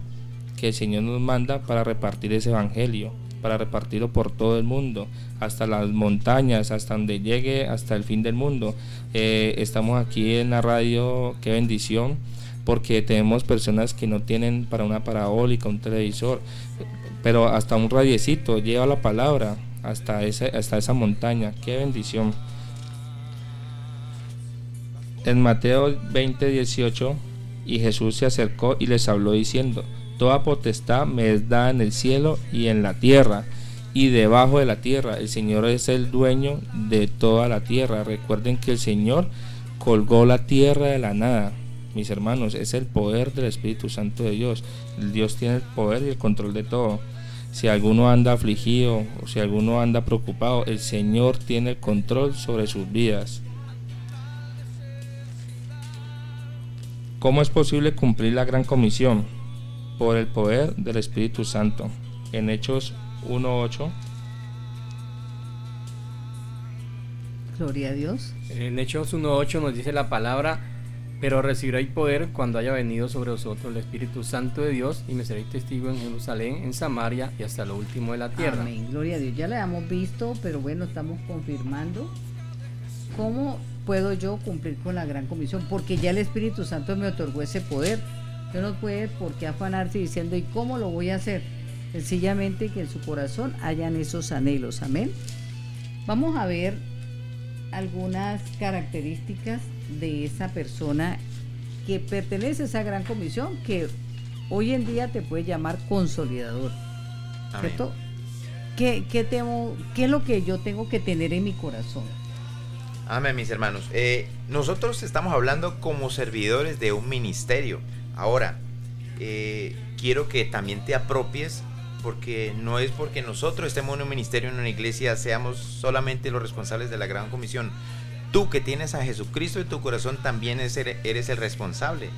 que el Señor nos manda para repartir ese evangelio, para repartirlo por todo el mundo, hasta las montañas, hasta donde llegue, hasta el fin del mundo. Eh, estamos aquí en la radio, qué bendición, porque tenemos personas que no tienen para una parabólica, un televisor, pero hasta un radiecito lleva la palabra hasta, ese, hasta esa montaña. Qué bendición. En Mateo 20, 18, y Jesús se acercó y les habló diciendo, Toda potestad me es dada en el cielo y en la tierra y debajo de la tierra. El Señor es el dueño de toda la tierra. Recuerden que el Señor colgó la tierra de la nada. Mis hermanos, es el poder del Espíritu Santo de Dios. Dios tiene el poder y el control de todo. Si alguno anda afligido o si alguno anda preocupado, el Señor tiene el control sobre sus vidas. ¿Cómo es posible cumplir la gran comisión? Por el poder del Espíritu Santo. En Hechos 1.8. Gloria a Dios. En Hechos 1.8 nos dice la palabra pero recibiréis poder cuando haya venido sobre vosotros el Espíritu Santo de Dios y me seréis testigo en Jerusalén, en Samaria y hasta lo último de la tierra. Amén, gloria a Dios. Ya la hemos visto, pero bueno, estamos confirmando. ¿Cómo puedo yo cumplir con la gran comisión? Porque ya el Espíritu Santo me otorgó ese poder. Yo no puede por qué afanarse diciendo, ¿y cómo lo voy a hacer? Sencillamente que en su corazón hayan esos anhelos. Amén. Vamos a ver algunas características de esa persona que pertenece a esa gran comisión que hoy en día te puede llamar consolidador. ¿Cierto? ¿Qué, qué, tengo, ¿Qué es lo que yo tengo que tener en mi corazón? Amén, mis hermanos. Eh, nosotros estamos hablando como servidores de un ministerio. Ahora, eh, quiero que también te apropies porque no es porque nosotros estemos en un ministerio, en una iglesia, seamos solamente los responsables de la gran comisión. Tú que tienes a Jesucristo en tu corazón también eres el responsable.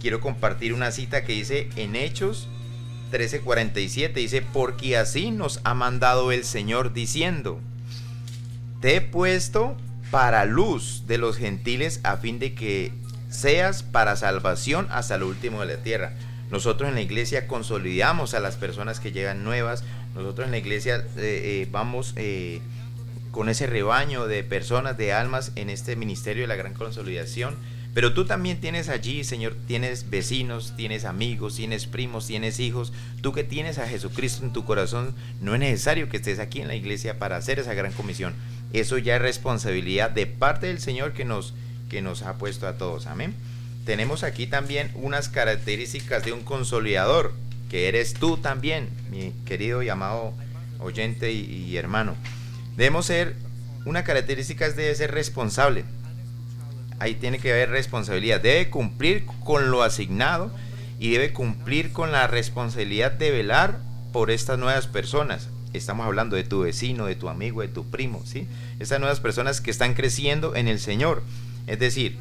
Quiero compartir una cita que dice en Hechos 13:47, dice, porque así nos ha mandado el Señor diciendo, te he puesto para luz de los gentiles a fin de que seas para salvación hasta el último de la tierra. Nosotros en la iglesia consolidamos a las personas que llegan nuevas. Nosotros en la iglesia eh, eh, vamos eh, con ese rebaño de personas, de almas en este ministerio de la gran consolidación. Pero tú también tienes allí, Señor, tienes vecinos, tienes amigos, tienes primos, tienes hijos. Tú que tienes a Jesucristo en tu corazón, no es necesario que estés aquí en la iglesia para hacer esa gran comisión. Eso ya es responsabilidad de parte del Señor que nos, que nos ha puesto a todos. Amén. Tenemos aquí también unas características de un consolidador, que eres tú también, mi querido y amado oyente y, y hermano. Debemos ser, una característica es de ser responsable. Ahí tiene que haber responsabilidad. Debe cumplir con lo asignado y debe cumplir con la responsabilidad de velar por estas nuevas personas. Estamos hablando de tu vecino, de tu amigo, de tu primo, ¿sí? Estas nuevas personas que están creciendo en el Señor. Es decir,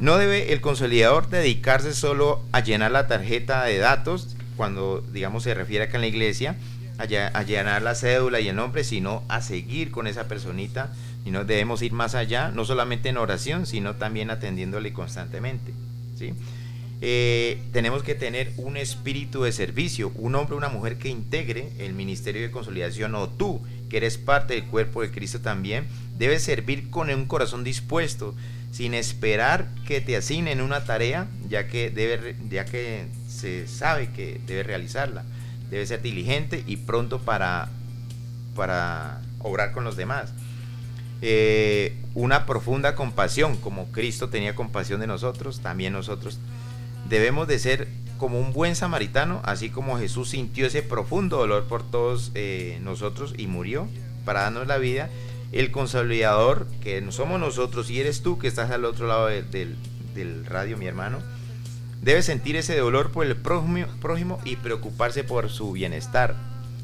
no debe el consolidador dedicarse solo a llenar la tarjeta de datos cuando, digamos, se refiere acá en la iglesia, a, llenar la cédula y el nombre, sino a seguir con esa personita. Y no debemos ir más allá, no solamente en oración, sino también atendiéndole constantemente. ¿sí? eh, tenemos que tener un espíritu de servicio, un hombre una mujer que integre el ministerio de consolidación o tú, que eres parte del cuerpo de Cristo también, debes servir con un corazón dispuesto, sin esperar que te asignen una tarea, ya que, debe, ya que se sabe que debe realizarla. Debe ser diligente y pronto para, para obrar con los demás. Eh, una profunda compasión, como Cristo tenía compasión de nosotros, también nosotros debemos de ser como un buen samaritano, así como Jesús sintió ese profundo dolor por todos eh, nosotros y murió para darnos la vida. El consolidador, que somos nosotros y eres tú que estás al otro lado del, radio, mi hermano, debe sentir ese dolor por el prójimo, prójimo y preocuparse por su bienestar.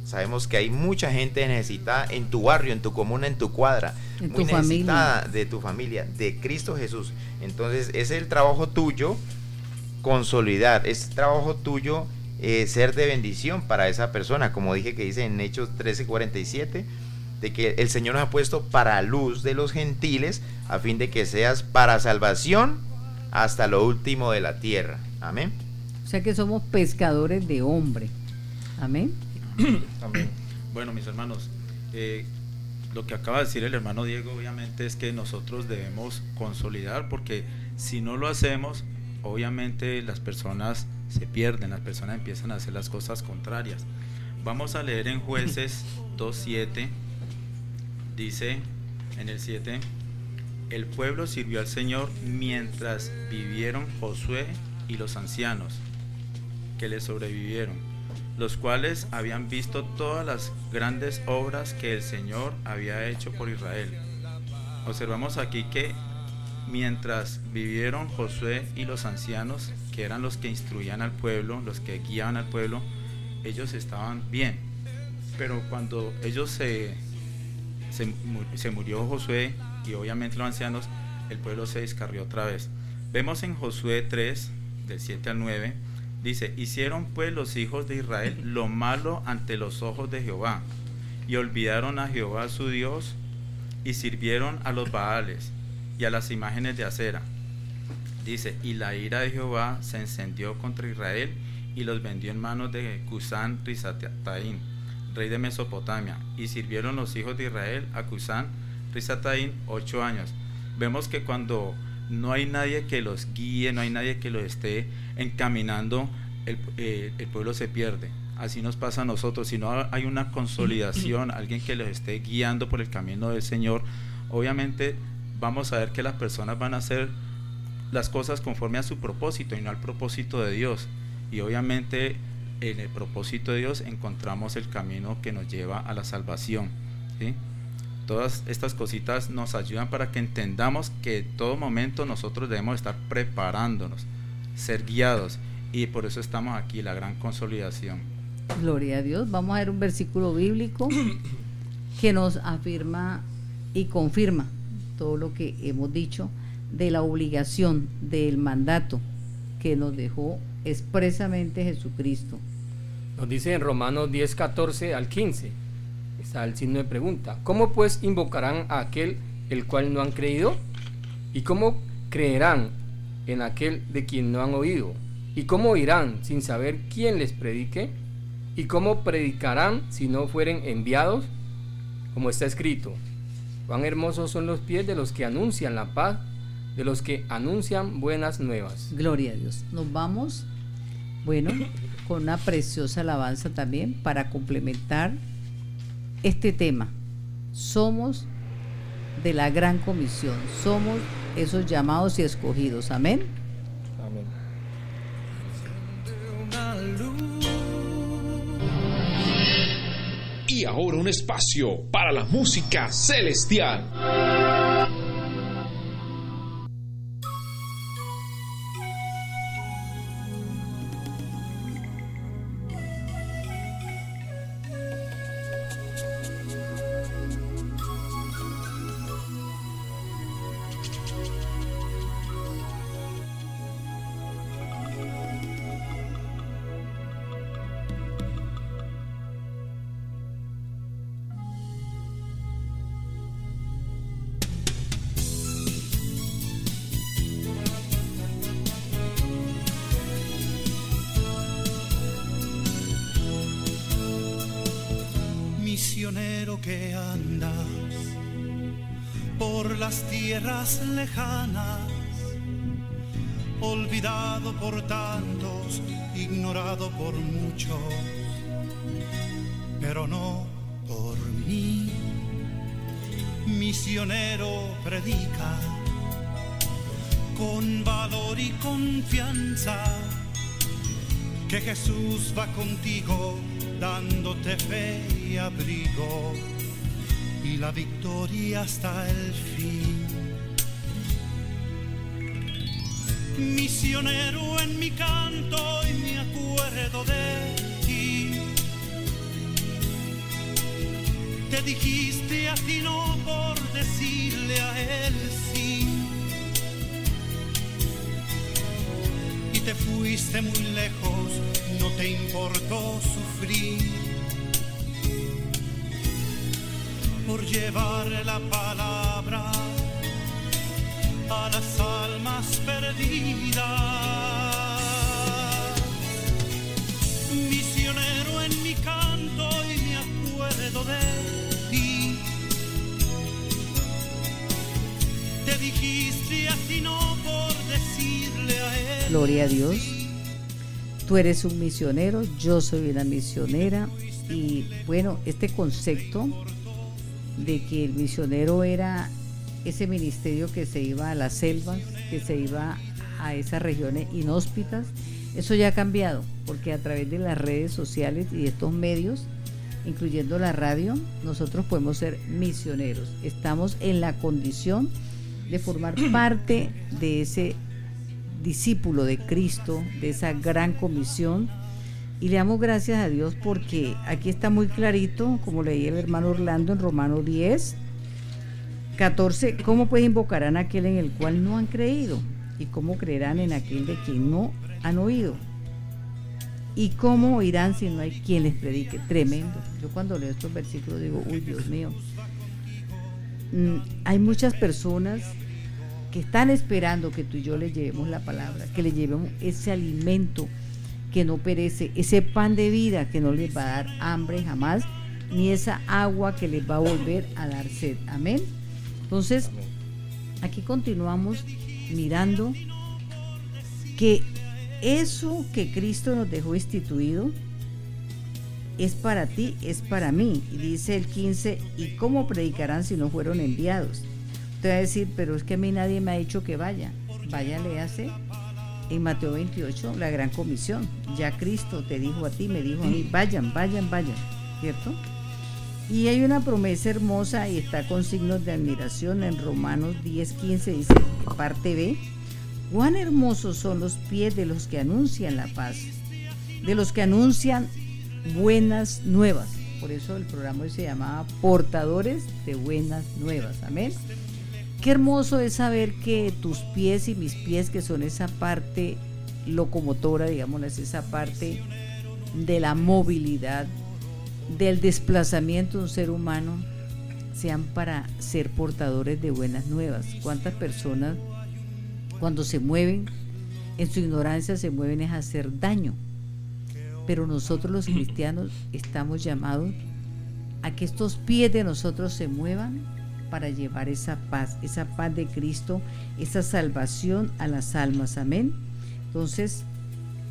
Sabemos que hay mucha gente necesitada en tu barrio, en tu comuna, en tu cuadra, muy necesitada de tu familia, de Cristo Jesús. Entonces, es el trabajo tuyo consolidar, es trabajo tuyo eh, ser de bendición para esa persona, como dije que dice en Hechos 13:47, de que el Señor nos ha puesto para luz de los gentiles, a fin de que seas para salvación hasta lo último de la tierra. Amén. O sea que somos pescadores de hombre. Amén. Amén. Bueno, mis hermanos, eh, lo que acaba de decir el hermano Diego, obviamente, es que nosotros debemos consolidar, porque si no lo hacemos, obviamente las personas se pierden, las personas empiezan a hacer las cosas contrarias. Vamos a leer en jueces [laughs] 2.7, dice en el 7, el pueblo sirvió al Señor mientras vivieron Josué y los ancianos que le sobrevivieron, los cuales habían visto todas las grandes obras que el Señor había hecho por Israel. Observamos aquí que mientras vivieron Josué y los ancianos, que eran los que instruían al pueblo, los que guiaban al pueblo, ellos estaban bien. Pero cuando ellos se, se, murió Josué y obviamente los ancianos, el pueblo se descarrió otra vez. Vemos en Josué 3, del 7 al 9, dice, hicieron pues los hijos de Israel lo malo ante los ojos de Jehová, y olvidaron a Jehová su Dios, y sirvieron a los Baales y a las imágenes de acera. Dice, y la ira de Jehová se encendió contra Israel y los vendió en manos de Cusán Rizataín, rey de Mesopotamia, y sirvieron los hijos de Israel a Cusán Rizataín ocho años. Vemos que cuando no hay nadie que los guíe, no hay nadie que los esté encaminando, el, eh, el pueblo se pierde. Así nos pasa a nosotros. Si no hay una consolidación, [clears throat] alguien que los esté guiando por el camino del Señor, obviamente vamos a ver que las personas van a hacer las cosas conforme a su propósito y no al propósito de Dios. Y obviamente en el propósito de Dios encontramos el camino que nos lleva a la salvación. Todas estas cositas nos ayudan para que entendamos que en todo momento nosotros debemos estar preparándonos, ser guiados. Y por eso estamos aquí, la gran consolidación. Gloria a Dios. Vamos a ver un versículo bíblico [coughs] que nos afirma y confirma todo lo que hemos dicho de la obligación del mandato que nos dejó expresamente Jesucristo. Nos dice en Romanos 10, 14 al 15, está el signo de pregunta, ¿cómo pues invocarán a aquel el cual no han creído? ¿Y cómo creerán en aquel de quien no han oído? ¿Y cómo oirán sin saber quién les predique? ¿Y cómo predicarán si no fueren enviados? Como está escrito, Cuán hermosos son los pies de los que anuncian la paz, de los que anuncian buenas nuevas. Gloria a Dios. Nos vamos, bueno, con una preciosa alabanza también para complementar este tema. Somos de la gran comisión, somos esos llamados y escogidos. Amén. Amén. Y ahora un espacio para la música celestial. Jesús va contigo dándote fe y abrigo y la victoria hasta el fin. Misionero en mi canto y me acuerdo de ti. Te dijiste a ti no por decirle a él sí. Y te fuiste muy lejos, no te importó sufrir por llevar la palabra a las almas perdidas. Misionero en mi canto y me acuerdo de ti. Te dijiste así no por decirle a él. Gloria a Dios. Tú eres un misionero, yo soy una misionera y bueno, este concepto de que el misionero era ese ministerio que se iba a las selvas, que se iba a esas regiones inhóspitas. Eso ya ha cambiado, porque a través de las redes sociales y estos medios, incluyendo la radio, nosotros podemos ser misioneros. Estamos en la condición de formar parte de ese discípulo de Cristo, de esa gran comisión y le damos gracias a Dios porque aquí está muy clarito, como leí el hermano Orlando en Romano 10, 14, ¿cómo pues invocarán a aquel en el cual no han creído? ¿Y cómo creerán en aquel de quien no han oído? ¿Y cómo oirán si no hay quien les predique? Tremendo. Yo cuando leo estos versículos digo, uy Dios mío. Mm, hay muchas personas que están esperando que tú y yo le llevemos la palabra, que le llevemos ese alimento que no perece, ese pan de vida que no les va a dar hambre jamás, ni esa agua que les va a volver a dar sed. Amén. Entonces, aquí continuamos mirando que eso que Cristo nos dejó instituido es para ti, es para mí. Y dice el 15, ¿y cómo predicarán si no fueron enviados? Te voy a decir, pero es que a mí nadie me ha dicho que vaya. Vaya, hace en Mateo 28, la gran comisión. Ya Cristo te dijo a ti, me dijo a mí, vayan, vayan, vayan, ¿cierto? Y hay una promesa hermosa y está con signos de admiración en Romanos 10, 15, dice, parte B, cuán hermosos son los pies de los que anuncian la paz, de los que anuncian buenas nuevas. Por eso el programa se llamaba Portadores de Buenas Nuevas. Amén. Qué hermoso es saber que tus pies y mis pies, que son esa parte locomotora, digamos, es esa parte de la movilidad, del desplazamiento de un ser humano, sean para ser portadores de buenas nuevas. ¿Cuántas personas cuando se mueven, en su ignorancia se mueven es a hacer daño? Pero nosotros los [clears throat] cristianos estamos llamados a que estos pies de nosotros se muevan para llevar esa paz, esa paz de Cristo, esa salvación a las almas. Amén. Entonces,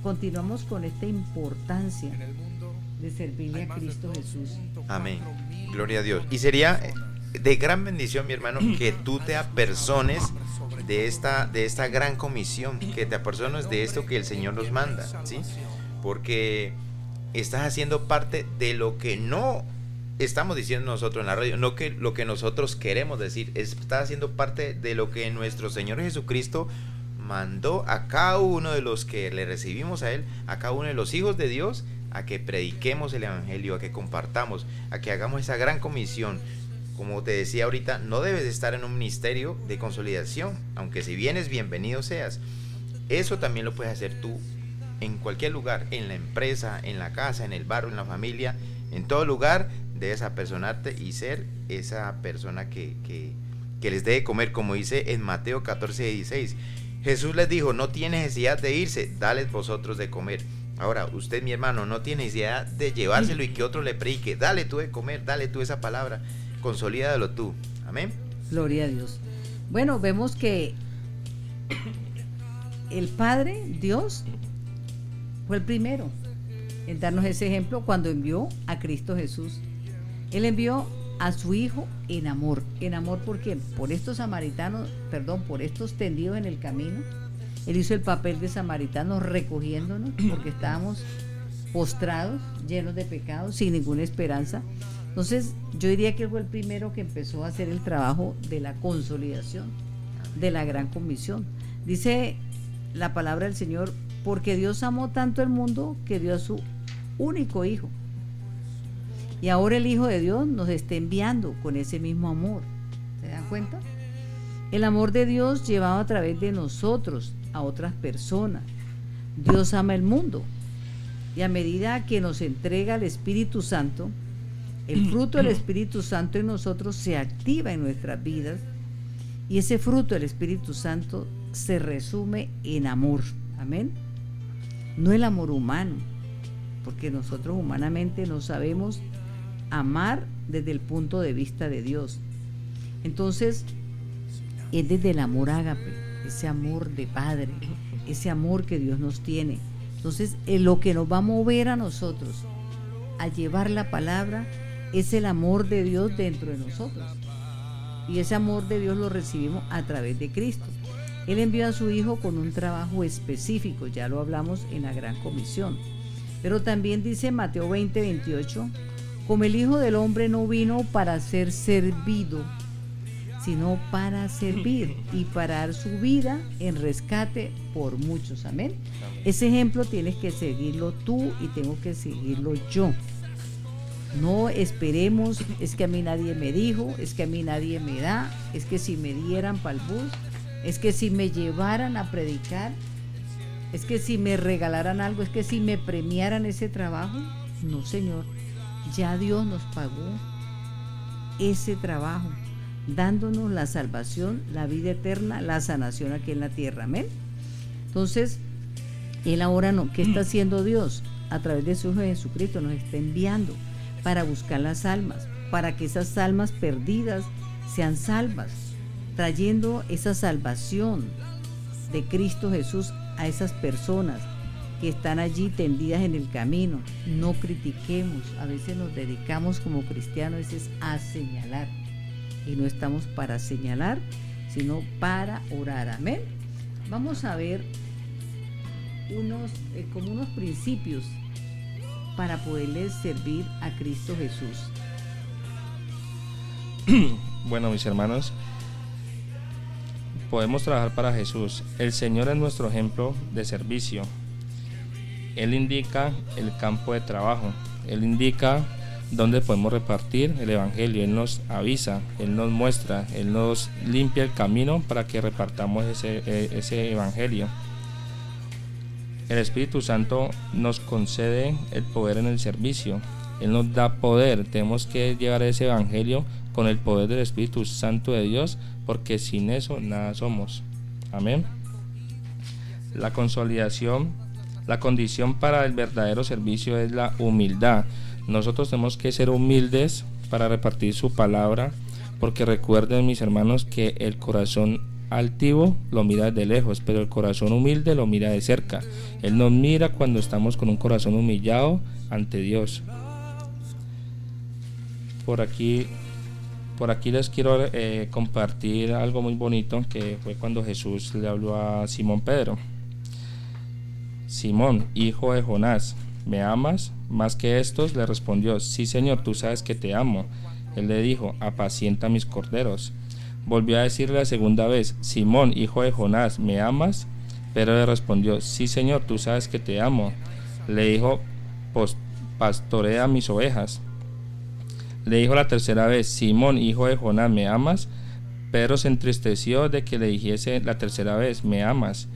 continuamos con esta importancia de servirle a Cristo Jesús. Amén. Gloria a Dios. Y sería de gran bendición, mi hermano, [clears throat] que tú te apersones de esta, de esta gran comisión, que te apersones de esto que el Señor nos manda, ¿sí? Porque estás haciendo parte de lo que no estamos diciendo nosotros en la radio, no que lo que nosotros queremos decir, está haciendo parte de lo que nuestro Señor Jesucristo mandó a cada uno de los que le recibimos a Él, a cada uno de los hijos de Dios, a que prediquemos el Evangelio, a que compartamos, a que hagamos esa gran comisión. Como te decía ahorita, no debes estar en un ministerio de consolidación, aunque si vienes, bienvenido seas. Eso también lo puedes hacer tú en cualquier lugar, en la empresa, en la casa, en el barrio, en la familia, en todo lugar debes apersonarte y ser esa persona que, les debe comer, como dice en Mateo 14, 16. Jesús les dijo, no tiene necesidad de irse, dales vosotros de comer. Ahora, usted, mi hermano, no tiene idea de llevárselo y que otro le predique. Dale tú de comer, dale tú esa palabra. Consolídalo tú. Amén. Gloria a Dios. Bueno, vemos que el Padre, Dios, fue el primero en darnos ese ejemplo cuando envió a Cristo Jesús. Él envió a su Hijo en amor. ¿En amor por quién? Por estos samaritanos, perdón, por estos tendidos en el camino. Él hizo el papel de samaritano recogiéndonos [clears throat] porque estábamos postrados, llenos de pecados, sin ninguna esperanza. Entonces, yo diría que él fue el primero que empezó a hacer el trabajo de la consolidación, de la gran comisión. Dice la palabra del Señor, porque Dios amó tanto el mundo que dio a su único Hijo. Y ahora el Hijo de Dios nos está enviando con ese mismo amor. ¿Se dan cuenta? El amor de Dios llevado a través de nosotros a otras personas. Dios ama el mundo. Y a medida que nos entrega el Espíritu Santo, el fruto del Espíritu Santo en nosotros se activa en nuestras vidas y ese fruto del Espíritu Santo se resume en amor. Amén. No el amor humano, porque nosotros humanamente no sabemos amar desde el punto de vista de Dios. Entonces, es desde el amor ágape, ese amor de Padre, ese amor que Dios nos tiene. Entonces, lo que nos va a mover a nosotros a llevar la palabra es el amor de Dios dentro de nosotros. Y ese amor de Dios lo recibimos a través de Cristo. Él envió a su Hijo con un trabajo específico, ya lo hablamos en la Gran Comisión. Pero también dice Mateo 20, 28, como el Hijo del Hombre no vino para ser servido, sino para servir y para dar su vida en rescate por muchos. Amén. Ese ejemplo tienes que seguirlo tú y tengo que seguirlo yo. No esperemos, es que a mí nadie me dijo, es que a mí nadie me da, es que si me dieran para el bus, es que si me llevaran a predicar, es que si me regalaran algo, es que si me premiaran ese trabajo. No, Señor, ya Dios nos pagó ese trabajo, dándonos la salvación, la vida eterna, la sanación aquí en la tierra. Amén. Entonces, Él ahora no, ¿qué está haciendo Dios? A través de su Hijo Jesucristo nos está enviando para buscar las almas, para que esas almas perdidas sean salvas, trayendo esa salvación de Cristo Jesús a esas personas que están allí tendidas en el camino. No critiquemos, a veces nos dedicamos como cristianos a señalar y no estamos para señalar, sino para orar. Amén. Vamos a ver unos eh, como unos principios para poderles servir a Cristo Jesús. [clears throat] bueno, mis hermanos, podemos trabajar para Jesús. El Señor es nuestro ejemplo de servicio. Él indica el campo de trabajo. Él indica dónde podemos repartir el Evangelio. Él nos avisa, Él nos muestra, Él nos limpia el camino para que repartamos ese, e, ese Evangelio. El Espíritu Santo nos concede el poder en el servicio. Él nos da poder. Tenemos que llevar ese Evangelio con el poder del Espíritu Santo de Dios, porque sin eso nada somos. Amén. La consolidación, la condición para el verdadero servicio es la humildad. Nosotros tenemos que ser humildes para repartir su palabra, porque recuerden mis hermanos que el corazón altivo lo mira de lejos, pero el corazón humilde lo mira de cerca. Él nos mira cuando estamos con un corazón humillado ante Dios. Por aquí, por aquí les quiero eh, compartir algo muy bonito que fue cuando Jesús le habló a Simón Pedro. Simón, hijo de Jonás, ¿me amas? Más que estos, le respondió, sí Señor, tú sabes que te amo. Él le dijo, apacienta mis corderos. Volvió a decirle la segunda vez, Simón, hijo de Jonás, ¿me amas? Pero le respondió, sí Señor, tú sabes que te amo. Le dijo, pastorea mis ovejas. Le dijo la tercera vez, Simón, hijo de Jonás, ¿me amas? Pedro se entristeció de que le dijese la tercera vez, ¿me amas?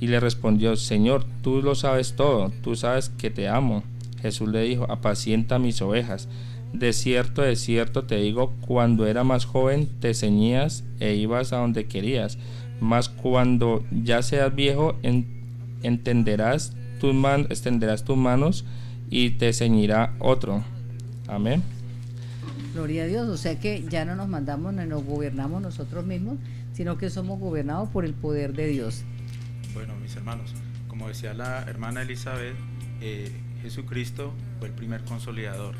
Y le respondió, Señor, tú lo sabes todo, tú sabes que te amo. Jesús le dijo, apacienta mis ovejas. De cierto, de cierto te digo, cuando era más joven te ceñías e ibas a donde querías, mas cuando ya seas viejo entenderás tus man, extenderás tus manos y te ceñirá otro. Amén. Gloria a Dios, o sea que ya no nos mandamos ni nos gobernamos nosotros mismos, sino que somos gobernados por el poder de Dios. Bueno, mis hermanos, como decía la hermana Elizabeth, eh, Jesucristo fue el primer consolidador,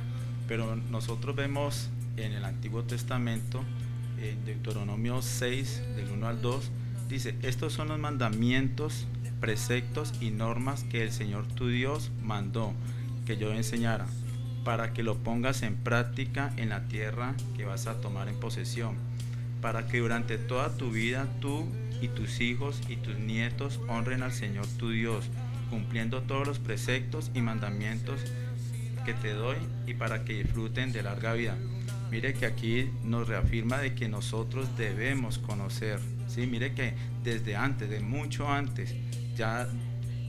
pero nosotros vemos en el Antiguo Testamento, en Deuteronomio 6, del 1 al 2, dice, estos son los mandamientos, preceptos y normas que el Señor tu Dios mandó que yo enseñara, para que lo pongas en práctica en la tierra que vas a tomar en posesión, para que durante toda tu vida tú y tus hijos y tus nietos honren al Señor tu Dios, cumpliendo todos los preceptos y mandamientos que te doy y para que disfruten de larga vida. Mire que aquí nos reafirma de que nosotros debemos conocer, ¿sí? Mire que desde antes, de mucho antes, ya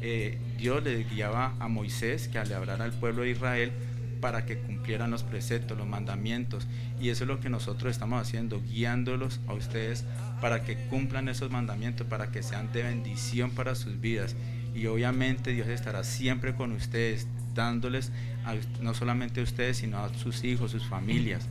eh, Dios le guiaba a Moisés que le hablara al pueblo de Israel para que cumplieran los preceptos, los mandamientos. Y eso es lo que nosotros estamos haciendo, guiándolos a ustedes para que cumplan esos mandamientos, para que sean de bendición para sus vidas. Y obviamente Dios estará siempre con ustedes, dándoles no solamente a ustedes, sino a sus hijos, sus familias.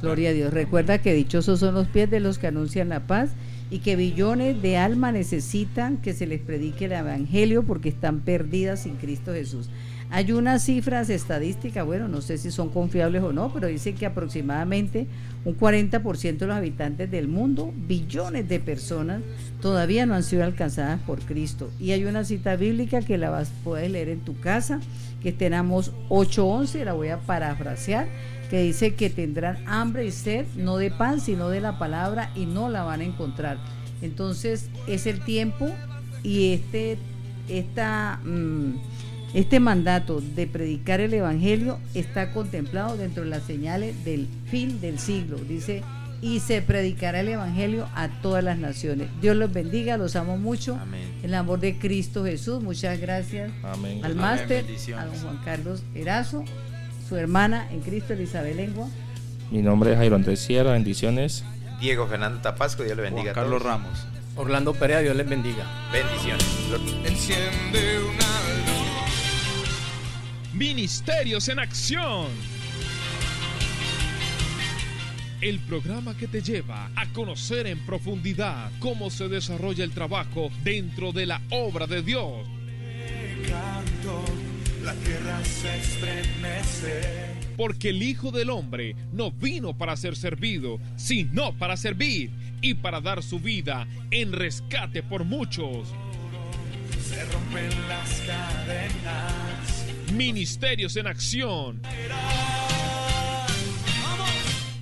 Gloria a Dios. Recuerda que dichosos son los pies de los que anuncian la paz y que billones de almas necesitan que se les predique el Evangelio porque están perdidas sin Cristo Jesús. Hay unas cifras estadísticas, bueno, no sé si son confiables o no, pero dice que aproximadamente un 40% de los habitantes del mundo, billones de personas, todavía no han sido alcanzadas por Cristo. Y hay una cita bíblica que la vas, puedes leer en tu casa, que tenemos 8.11, la voy a parafrasear, que dice que tendrán hambre y sed, no de pan, sino de la palabra, y no la van a encontrar. Entonces es el tiempo y este, esta... Mm, este mandato de predicar el Evangelio está contemplado dentro de las señales del fin del siglo. Dice, y se predicará el Evangelio a todas las naciones. Dios los bendiga, los amo mucho. Amén. El amor de Cristo Jesús. Muchas gracias al máster, a don Juan Carlos Erazo, su hermana en Cristo Elizabeth Lengua. Mi nombre es Jairo Andrés Sierra, bendiciones. Diego Fernando Tapasco, Dios le bendiga. Carlos Ramos. Orlando Perea, Dios les bendiga. Bendiciones. Enciende una Ministerios en Acción. El programa que te lleva a conocer en profundidad cómo se desarrolla el trabajo dentro de la obra de Dios. la tierra se estremece. Porque el Hijo del Hombre no vino para ser servido, sino para servir y para dar su vida en rescate por muchos. Se rompen las cadenas Ministerios en Acción.